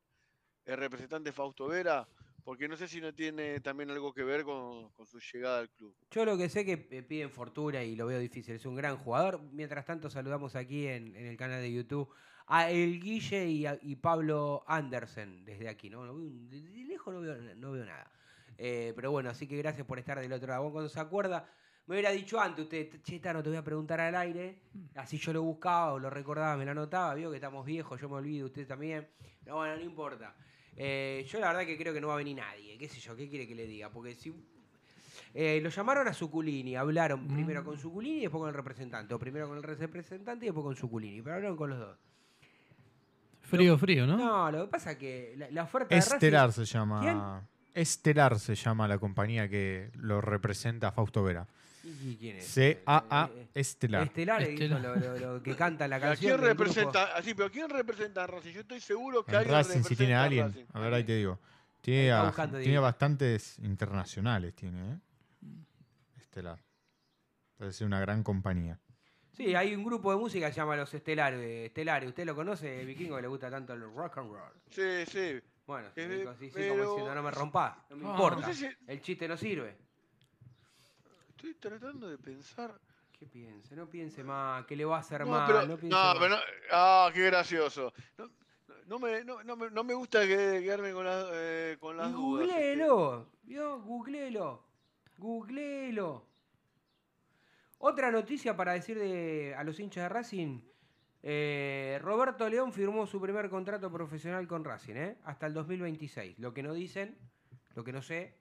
el representante Fausto Vera, porque no sé si no tiene también algo que ver con, su llegada al club. Yo lo que sé que piden fortuna y lo veo difícil. Es un gran jugador. Mientras tanto, saludamos aquí en, el canal de YouTube a El Guille y, Pablo Andersen desde aquí. ¿no? No de, lejos no veo, no nada. Eh, pero bueno, así que gracias por estar del otro lado. Cuando se acuerda, me hubiera dicho antes usted, che, Tano, te voy a preguntar al aire. Así yo lo buscaba o lo recordaba, me lo anotaba. Vio que estamos viejos, yo me olvido, usted también. Pero bueno, no importa. Eh, yo la verdad que creo que no va a venir nadie. ¿Qué sé yo? ¿Qué quiere que le diga? Porque si Eh, lo llamaron a Suculini, hablaron Mm. primero con Suculini y después con el representante. O primero con el representante y después con Suculini. Pero hablaron con los dos. Frío, frío, ¿no? No, lo que pasa es que la, la oferta de Racing... Estelar se llama. ¿Quién? Estelar se llama la compañía que lo representa a Fausto Vera. ¿Y quién es? C-A-A Eh, eh, Estelar. Estelar, eh, Estelar. dijo lo, lo- lo que canta la ¿A canción. quién del grupo. representa? Así, pero ¿quién representa a Racing? Yo estoy seguro que En alguien Racing, si tiene a alguien. Racing. A ver, ahí te digo. Tiene, a- tiene bastantes internacionales, tiene, ¿eh? Estelar. Ser una gran compañía. Sí, hay un grupo de música que se llama Los Estelares. Estelares. ¿Usted lo conoce, Vikingo, que le gusta tanto el rock and roll? Sí, sí. Bueno, Eh, sí, pero- como diciendo, no me rompas, no me Ah. importa. No sé si- El chiste no sirve. Estoy tratando de pensar. ¿Qué piense? No piense más, que le va a hacer No, mal. pero, no piense no, más. pero no- ah, qué gracioso. No, no me, no, no me, no me gusta que- quedarme con, las eh, con las Y dudas. este. googleelo, ¿vio? Googleelo. Googleelo. Otra noticia para decir de, a los hinchas de Racing. eh, Roberto León firmó su primer contrato profesional con Racing, ¿eh? Hasta el 2026. Lo que no dicen, lo que no sé,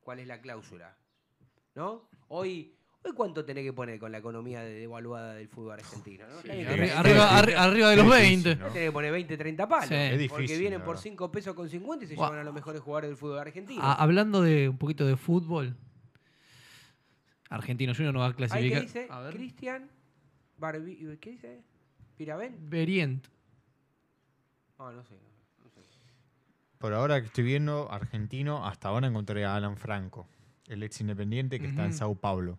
cuál es la cláusula. ¿No? Hoy, hoy cuánto tenés que poner con la economía de- devaluada del fútbol argentino, ¿no? Tenés poner- arriba, arri- arriba de los Es 20. difícil, ¿no? tenés que poner 20, 30 palos. Sí. Es Porque difícil, vienen la por verdad. 5 pesos con 50 y se Guau. llevan a los mejores jugadores del fútbol argentino. A- hablando de un poquito de fútbol, Argentino Junior no va a Ahí que clasificar. dice A ver. Cristian Barbi... ¿Qué dice? ¿Piravén? Berient. Ah, no sé. no sé. Por ahora que estoy viendo argentino, hasta ahora encontré a Alan Franco, el ex independiente que está en. Sao Paulo.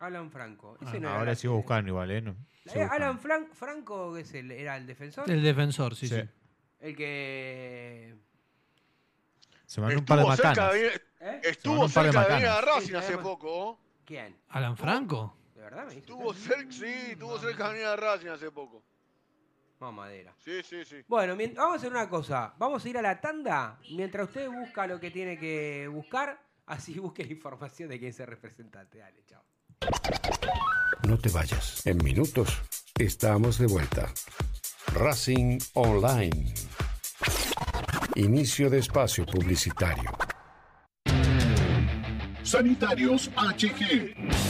Alan Franco. Ah, no ahora sigo buscando igual, ¿eh? No, sigo Alan. Fran- Franco ¿qué es el, era el defensor. El defensor, sí, Sí. sí. El que... Se mandó un par de Estuvo cerca macanas. de venir, ¿Eh? estuvo cerca de venir a. Racing Sí, hace poco. ¿Quién? ¿Alan Franco? ¿De verdad me? Estuvo cerca, sí, estuvo cerca de venir a Racing hace poco. Mamadera. Sí, sí, sí. Bueno, vamos a hacer una cosa. Vamos a ir a la tanda mientras usted busca lo que tiene que buscar. Así busque la información de quién es el representante. Dale, chao. No te vayas. En minutos estamos de vuelta. Racing Online. Inicio de espacio publicitario. Sanitarios HG.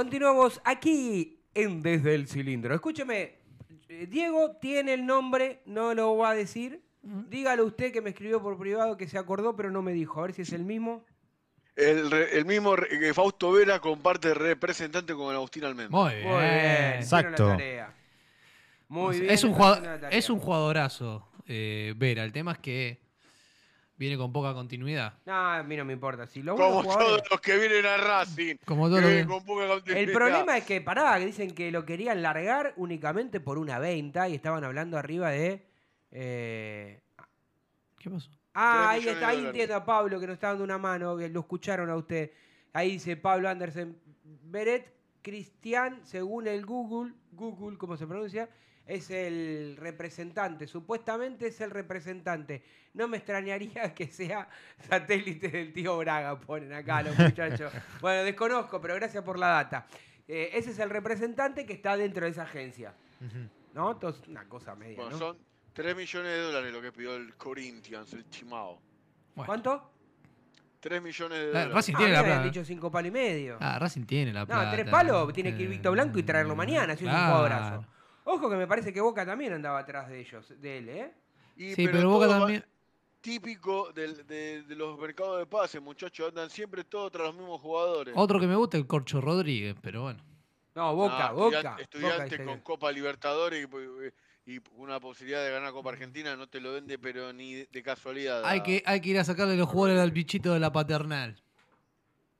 Continuamos aquí en Desde el Cilindro. Escúcheme, eh, Diego tiene el nombre, no lo va a decir. Dígalo usted que me escribió por privado que se acordó, pero no me dijo. A ver si es el mismo. El, mismo que Fausto Vera comparte representante con Agustín Almendra. Muy bien. Muy bien, Exacto. hicieron la tarea. Muy bien. es, un jugador, es un jugadorazo, eh, Vera. El tema es que viene con poca continuidad. No, a mí no me importa. Si lo Como jugadores- todos los que vienen a Racing. Como todo que lo vienen que- con poca continuidad. El problema es que, pará, que dicen que lo querían largar únicamente por una venta y estaban hablando arriba de... eh, ¿Qué pasó? Ah, ahí está, ahí entiendo a Pablo que nos está dando una mano, que lo escucharon a usted. Ahí dice Pablo Andersen, Beret Cristian, según el Google, Google, ¿cómo se pronuncia? Es el representante, supuestamente es el representante. No me extrañaría que sea satélite del tío Braga, ponen acá los muchachos. bueno, desconozco, pero gracias por la data. Eh, ese es el representante que está dentro de esa agencia. ¿No? Entonces, una cosa media, Bueno, ¿no? son 3 millones de dólares lo que pidió el Corinthians, el Chimao. Bueno. ¿Cuánto? 3 millones de Ah, dólares. Racing Ah, tiene me la plata. dicho cinco palos y medio. Ah, Racing tiene la No, plata. tres palos, tiene que ir Víctor Blanco y traerlo Eh, mañana, si es un jugadorazo. Ojo que me parece que Boca también andaba atrás de ellos, de él, ¿eh? Y- Sí, pero Boca también. Típico del- de, de los mercados de pases, muchachos. Andan siempre todos tras los mismos jugadores. Otro que me gusta es el Corcho Rodríguez, pero bueno. No, Boca, Ah, Boca. estudiante, estudiante Boca, dice con Copa Libertadores y, y una posibilidad de ganar Copa Argentina no te lo vende, pero ni de, de casualidad. Hay que, hay que ir a sacarle los jugadores al bichito de la paternal.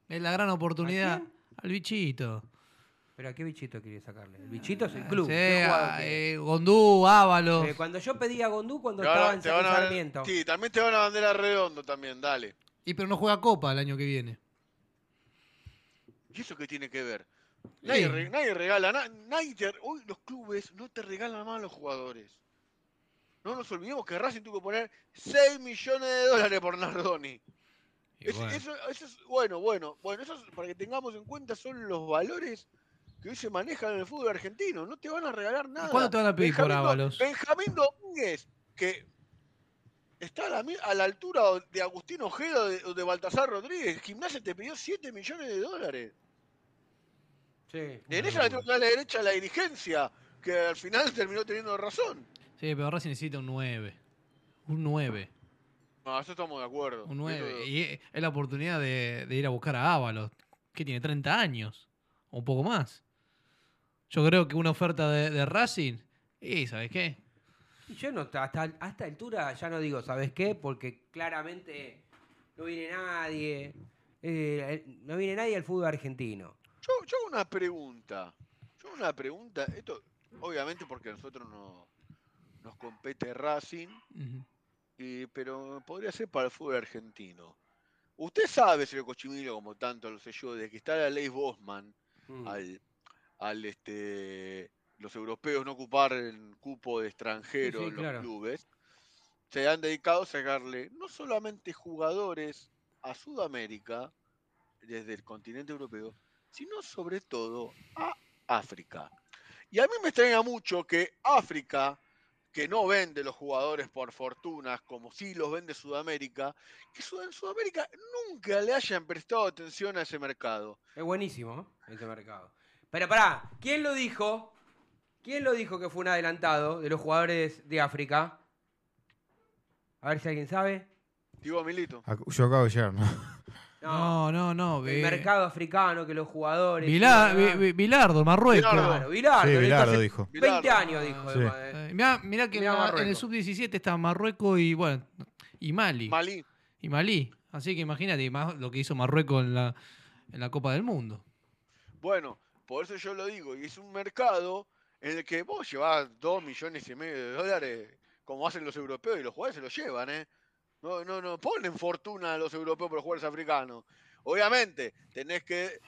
Es la gran oportunidad. quién? Al bichito. ¿Pero a qué bichito quiere sacarle? El bichito es el club. Sí, eh, Gondú, Ábalos. Eh, cuando yo pedí a Gondú cuando estaba en a- Sarmiento. Sí, también te van a vender a Redondo también, dale. Y pero no juega Copa el año que viene. ¿Y eso qué tiene que ver? Nadie, Sí. re- nadie regala, na- nadie te- hoy los clubes no te regalan más a los jugadores. No nos olvidemos que Racing tuvo que poner 6 millones de dólares por Nardoni. Es- bueno. Eso, eso es, bueno, bueno, bueno, eso es- para que tengamos en cuenta son los valores que hoy se manejan en el fútbol argentino. No te van a regalar nada. cuánto te van a pedir por Benjamín Ábalos? Benjamín Domínguez, que está a la, mi- a la altura de Agustín Ojeda o de, de Baltasar Rodríguez. Gimnasia te pidió 7 millones de dólares. Sí. En esa le tengo que dar la derecha a la dirigencia, que al final terminó teniendo razón. Sí, pero Racing necesita un 9. Un 9. No, eso estamos de acuerdo. Un 9. Eso- Y es es la oportunidad de, de ir a buscar a Ábalos, que tiene 30 años. O un poco más. Yo creo que una oferta de, de Racing. Y, ¿sabes qué? Yo no, hasta, hasta a esta altura ya no digo, ¿sabes qué? Porque claramente no viene nadie. eh, no viene nadie al fútbol argentino. Yo, yo hago una pregunta. Yo hago una pregunta. Esto, obviamente, porque a nosotros no, nos compete Racing, y- pero podría ser para el fútbol argentino. Usted sabe, señor Cochimilo, como tanto lo sé yo, de que está la ley Bosman Mm. al, al este, los europeos no ocupar el cupo de extranjeros Sí, sí, en los claro. clubes, se han dedicado a sacarle no solamente jugadores a Sudamérica, desde el continente europeo, sino sobre todo a África. Y a mí me extraña mucho que África, que no vende los jugadores por fortunas como sí los vende Sudamérica, que en Sudamérica nunca le hayan prestado atención a ese mercado. Es buenísimo ¿eh? ese mercado. Pero pará, ¿quién lo dijo? ¿Quién lo dijo que fue un adelantado de los jugadores de África? A ver si alguien sabe. Digo, Milito. Ac- Yo acabo de llegar, ¿no? No, no, no. El mercado africano, que los jugadores. Vila- sí, Vi- Vi- Bilardo, Marruecos. Bilardo. Bilardo. Sí, Bilardo dijo. 20 Bilardo. años dijo. Sí. eh. Eh, mirá, mirá que Mirá en el sub-17 está Marruecos y bueno, y Mali. Malí. Y Malí. Así que imagínate más lo que hizo Marruecos en la, en la Copa del Mundo. Bueno, por eso yo lo digo, y es un mercado en el que vos llevás dos millones y medio de dólares, como hacen los europeos, y los jugadores se los llevan, ¿eh? No, no, no ponen fortuna a los europeos por los jugadores africanos. Obviamente, tenés que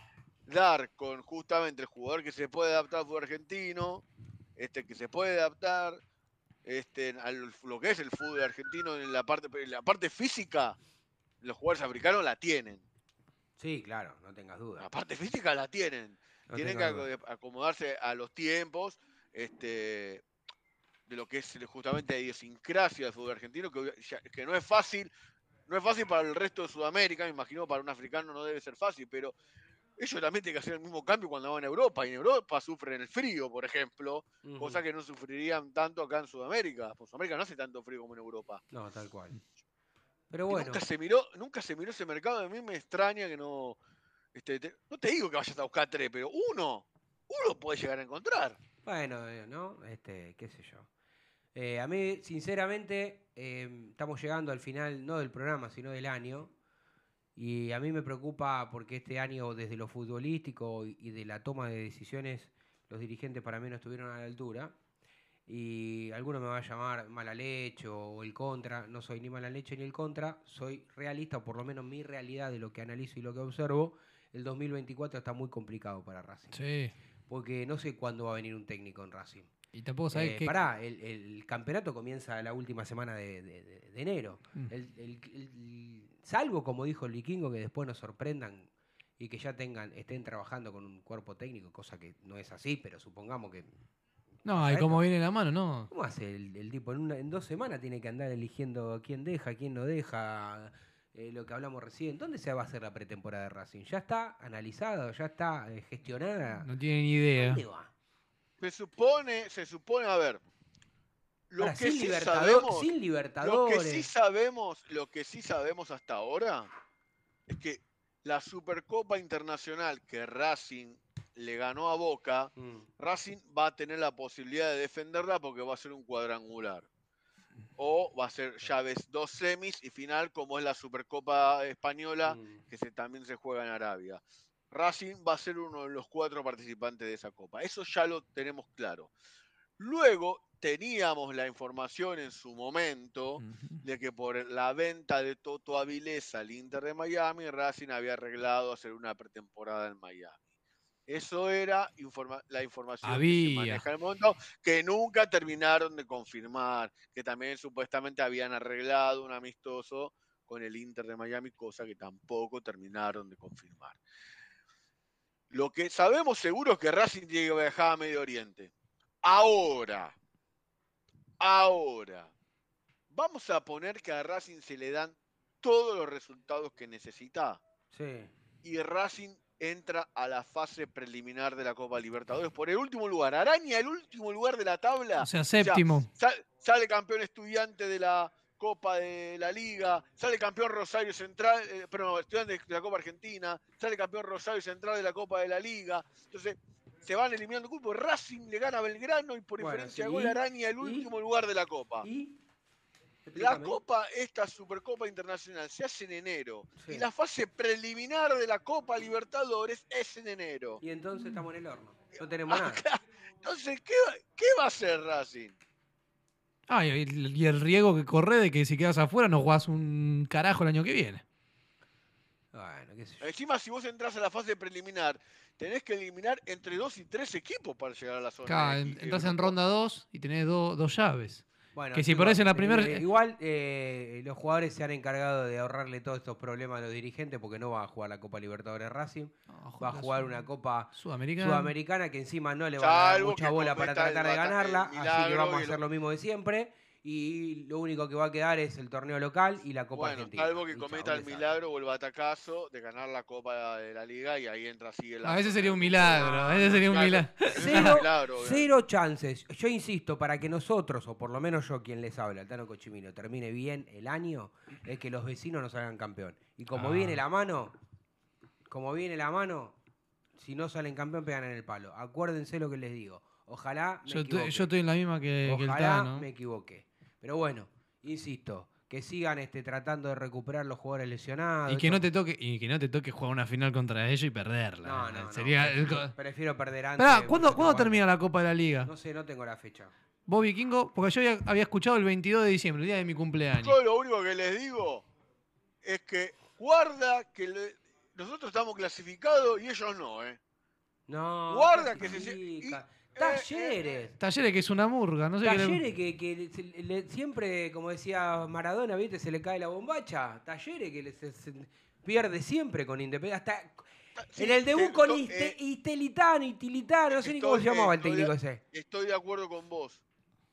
dar con justamente el jugador que se puede adaptar al fútbol argentino, este que se puede adaptar este, a lo que es el fútbol argentino en la parte, en la parte física, los jugadores africanos la tienen. Sí, claro, no tengas duda. La parte física la tienen no tienen que acomodarse a los tiempos este, de lo que es justamente la idiosincrasia del fútbol argentino, que, que no es fácil, no es fácil para el resto de Sudamérica, me imagino para un africano no debe ser fácil, pero ellos también tienen que hacer el mismo cambio cuando van a Europa, y en Europa sufren el frío, por ejemplo, Ujú. cosa que no sufrirían tanto acá en Sudamérica, porque Sudamérica no hace tanto frío como en Europa. No, tal cual. Pero Y bueno, Nunca se miró, nunca se miró ese mercado, a mí me extraña que no... este, te- no te digo que vayas a buscar tres, pero uno, uno puede llegar a encontrar. bueno, eh, ¿no? Este, qué sé yo. Eh, a mí, sinceramente, eh, estamos llegando al final, no del programa, sino del año. Y a mí me preocupa porque este año, desde lo futbolístico y de la toma de decisiones, los dirigentes para mí no estuvieron a la altura. Y alguno me va a llamar mala leche o el contra. No soy ni mala leche ni el contra. Soy realista, o por lo menos mi realidad de lo que analizo y lo que observo. El 2024 está muy complicado para Racing. Sí. Porque no sé cuándo va a venir un técnico en Racing. Y tampoco sabés Eh, qué. Pará, el, el campeonato comienza la última semana de, de- de- enero. Mm. El- salvo, como dijo el vikingo, que después nos sorprendan y que ya tengan estén trabajando con un cuerpo técnico, cosa que no es así, pero supongamos que... No, y como viene la mano, no. ¿Cómo hace el, el tipo? En, una- en dos semanas tiene que andar eligiendo quién deja, quién no deja, eh, lo que hablamos recién. ¿Dónde se va a hacer la pretemporada de Racing? ¿Ya está analizado? ¿Ya está eh, gestionada? No tiene ni idea. ¿Dónde va? Se supone, se supone, a ver, lo Ahora, que sin, sí Libertador- sabemos, sin lo que Libertadores. sí sabemos, lo que sí sabemos hasta ahora es que la Supercopa Internacional que Racing le ganó a Boca, Mm. Racing va a tener la posibilidad de defenderla porque va a ser un cuadrangular. O va a ser llaves dos semis y final como es la Supercopa Española Mm. que se, también se juega en Arabia. Racing va a ser uno de los cuatro participantes de esa copa. Eso ya lo tenemos claro. Luego teníamos la información en su momento de que por la venta de Toto Avilés al Inter de Miami, Racing había arreglado hacer una pretemporada en Miami. Eso era informa- la información que se maneja en el momento, que nunca terminaron de confirmar, que también supuestamente habían arreglado un amistoso con el Inter de Miami, cosa que tampoco terminaron de confirmar. Lo que sabemos seguro es que Racing tiene que viajar a Medio Oriente. Ahora, ahora, vamos a poner que a Racing se le dan todos los resultados que necesita Sí. y Racing entra a la fase preliminar de la Copa Libertadores por el último lugar. Araña el último lugar de la tabla. O sea, séptimo. Sal- sale campeón estudiante de la Copa de la Liga, sale campeón Rosario Central, eh, perdón, estudiante de la Copa Argentina, sale campeón Rosario Central de la Copa de la Liga. Entonces, se van eliminando grupos. Racing le gana a Belgrano y por Bueno, diferencia sí, de gol Araña el y- último lugar de la Copa. ¿Y? La. Copa, esta Supercopa Internacional, se hace en enero. Sí. Y la fase preliminar de la Copa Libertadores es en enero. Y entonces estamos en el horno. No tenemos nada. Entonces, ¿qué, va- qué va a hacer Racing? Ah, y el, y el riesgo que corre de que si quedas afuera no jugás un carajo el año que viene. Bueno, qué sé yo. Encima, si vos entras a la fase preliminar, tenés que eliminar entre dos y tres equipos para llegar a la zona. Claro, entras en ronda 2 y tenés do- dos llaves. Bueno, que si perdés en la eh, primera- igual eh, los jugadores se han encargado de ahorrarle todos estos problemas a los dirigentes porque no va a jugar la Copa Libertadores Racing. Va a jugar una Copa Sudamericana. Sudamericana que encima no le va a dar mucha bola para tratar de ganarla. Así que vamos a hacer lo mismo de siempre. Y lo único que va a quedar es el torneo local y la Copa Bueno, Argentina. salvo que cometa el milagro o el batacazo de ganar la Copa de la Liga y ahí entra así el. A veces sería un milagro, ese sería un milagro. Cero, Milagro, obvio. cero chances. Yo insisto, para que nosotros, o por lo menos yo quien les habla, el Tano Cochimino, termine bien el año, es que los vecinos nos hagan campeón. Y como Ah. viene la mano, como viene la mano, si no salen campeón, pegan en el palo. Acuérdense lo que les digo. Ojalá me Yo, estoy- equivoque. yo estoy en la misma que, que el Ojalá Tano. me equivoqué. Pero bueno, insisto, que sigan este, tratando de recuperar los jugadores lesionados. Y que no te toque, y que no te toque jugar una final contra ellos y perderla. No, no, no, Sería prefiero, perder antes. Pará, ¿cuándo, mucho ¿cuándo tiempo termina la Copa de la Liga? No sé, no tengo la fecha. Vos, Vikingo, porque yo había, había escuchado el 22 de diciembre, el día de mi cumpleaños. Yo lo único que les digo es que guarda que le- nosotros estamos clasificados y ellos no, ¿eh? No. Guarda ¿qué que se- y- Talleres. Talleres que es una murga, no sé qué le- Talleres que, que se- le- siempre, como decía Maradona, ¿viste? Se le cae la bombacha. Talleres que le- se, se pierde siempre con Independiente. Hasta Sí, en el debut con to- Iste- eh, Itelitano, Itilitano, no sé ni cómo se estoy- llamaba el estoy de- técnico ese. Estoy de acuerdo con vos.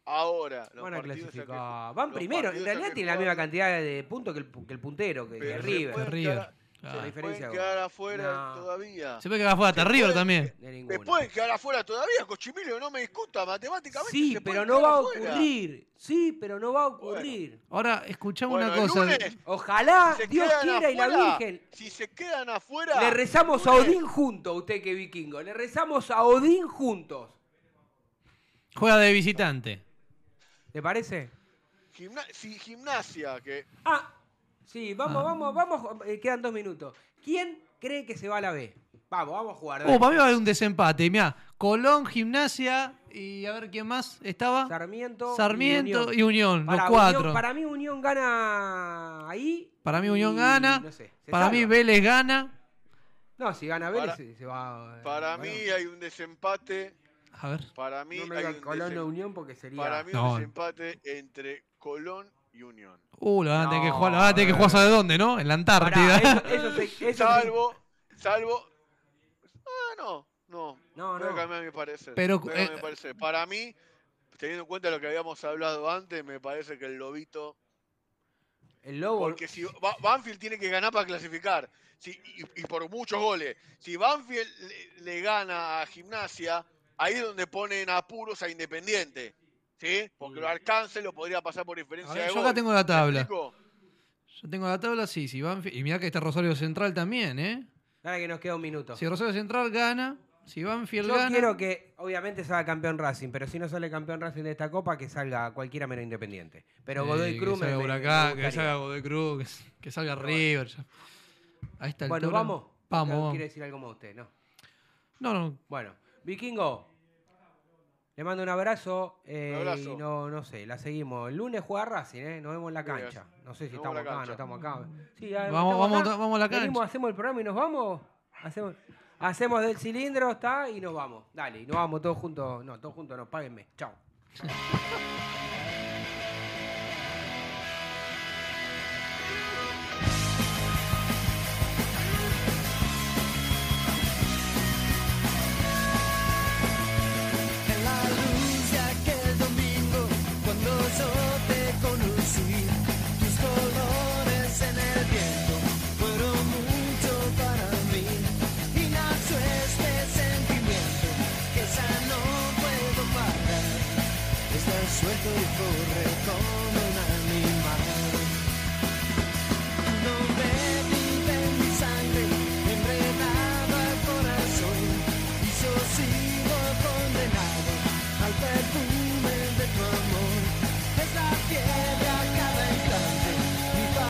Ahora, los Van a partidos a que- clasificar. Van los primero. En partidos a realidad que tienen la misma cantidad de puntos que el, pu- que el puntero, que, que Pero se River. pueden River. quedar- Sí, la Ah. diferencia pueden de quedar afuera No. todavía. Se puede quedar afuera hasta River puede- también. De ninguna. Se pueden quedar afuera todavía, Cochimilio, no me discuta, matemáticamente Sí, se pero no va a ocurrir. Sí, pero no va a ocurrir. Ahora, escuchame Bueno, una cosa. lunes, Ojalá si Dios quiera y la Virgen. Si se quedan afuera. Le rezamos a Odín juntos, usted que es vikingo. Le rezamos a Odín juntos. Juega de visitante. ¿Te parece? gimna- si gimnasia, que Ah, sí, vamos, Ah. vamos, vamos. eh, quedan dos minutos. ¿Quién cree que se va a la B? Vamos, vamos a jugar. Oh, para mí va a haber un desempate. Mirá, Colón, Gimnasia y a ver quién más estaba. Sarmiento, Sarmiento y y Unión, Para, los cuatro. Unión- para mí Unión gana ahí. Para mí Unión y gana. no sé, se Para mí salva. Vélez gana. No, si gana Vélez Para- se, se va. eh, para bueno. mí hay un desempate. A ver. Para mí No me hay diga un Colón o desem- Unión porque sería. Para mí No. un desempate entre Colón y Unión. Uh, lo van a tener que jugar, lo van a tener que jugar. ¿sabe dónde, no? En la Pará, Antártida. eso, eso se- eso sí. Salvo, salvo. Ah, no, no. No, Voy a no. cambiar mi parecer. Pero, Voy a cambiar eh, mi parecer. Para mí, teniendo en cuenta lo que habíamos hablado antes, me parece que el Lobito. El Lobo. Porque si Ba- Banfield tiene que ganar para clasificar. Si, y, y por muchos goles. Si Banfield le, le gana a Gimnasia, ahí es donde ponen apuros a Independiente. ¿Sí? Porque lo alcance, lo podría pasar por diferencia ver, de yo gol. acá tengo la ¿Me tabla. Yo tengo la tabla, sí, sí. Banfield- y mirá que está Rosario Central también, ¿eh? Dale que nos queda un minuto. Si Rosario Central gana, si Banfield Yo gana. quiero que, obviamente, salga campeón Racing, pero si no sale campeón Racing de esta copa, que salga cualquiera menos independiente. Pero Sí, Godoy Cruz que me, salga me- me Huracán, que salga Godoy Cruz, que, que salga River. ya. A esta Bueno, altura- vamos. Vamos, ¿Quiere decir algo más usted? No. No, no. Bueno, Vikingo, le mando un abrazo. eh, Un abrazo. Y no, no sé, la seguimos. El lunes juega Racing, ¿eh? Nos vemos en la cancha. No sé si Nos estamos acá, no cancha. estamos acá. Sí, Vamos, estamos vamos, acá. vamos a la cancha. Venimos, hacemos el programa y nos vamos. Hacemos, hacemos del cilindro, está, y nos vamos. Dale, y nos vamos todos juntos. No, todos juntos no, páguenme. Chao. ya no puedo parar. Está suelto y corre como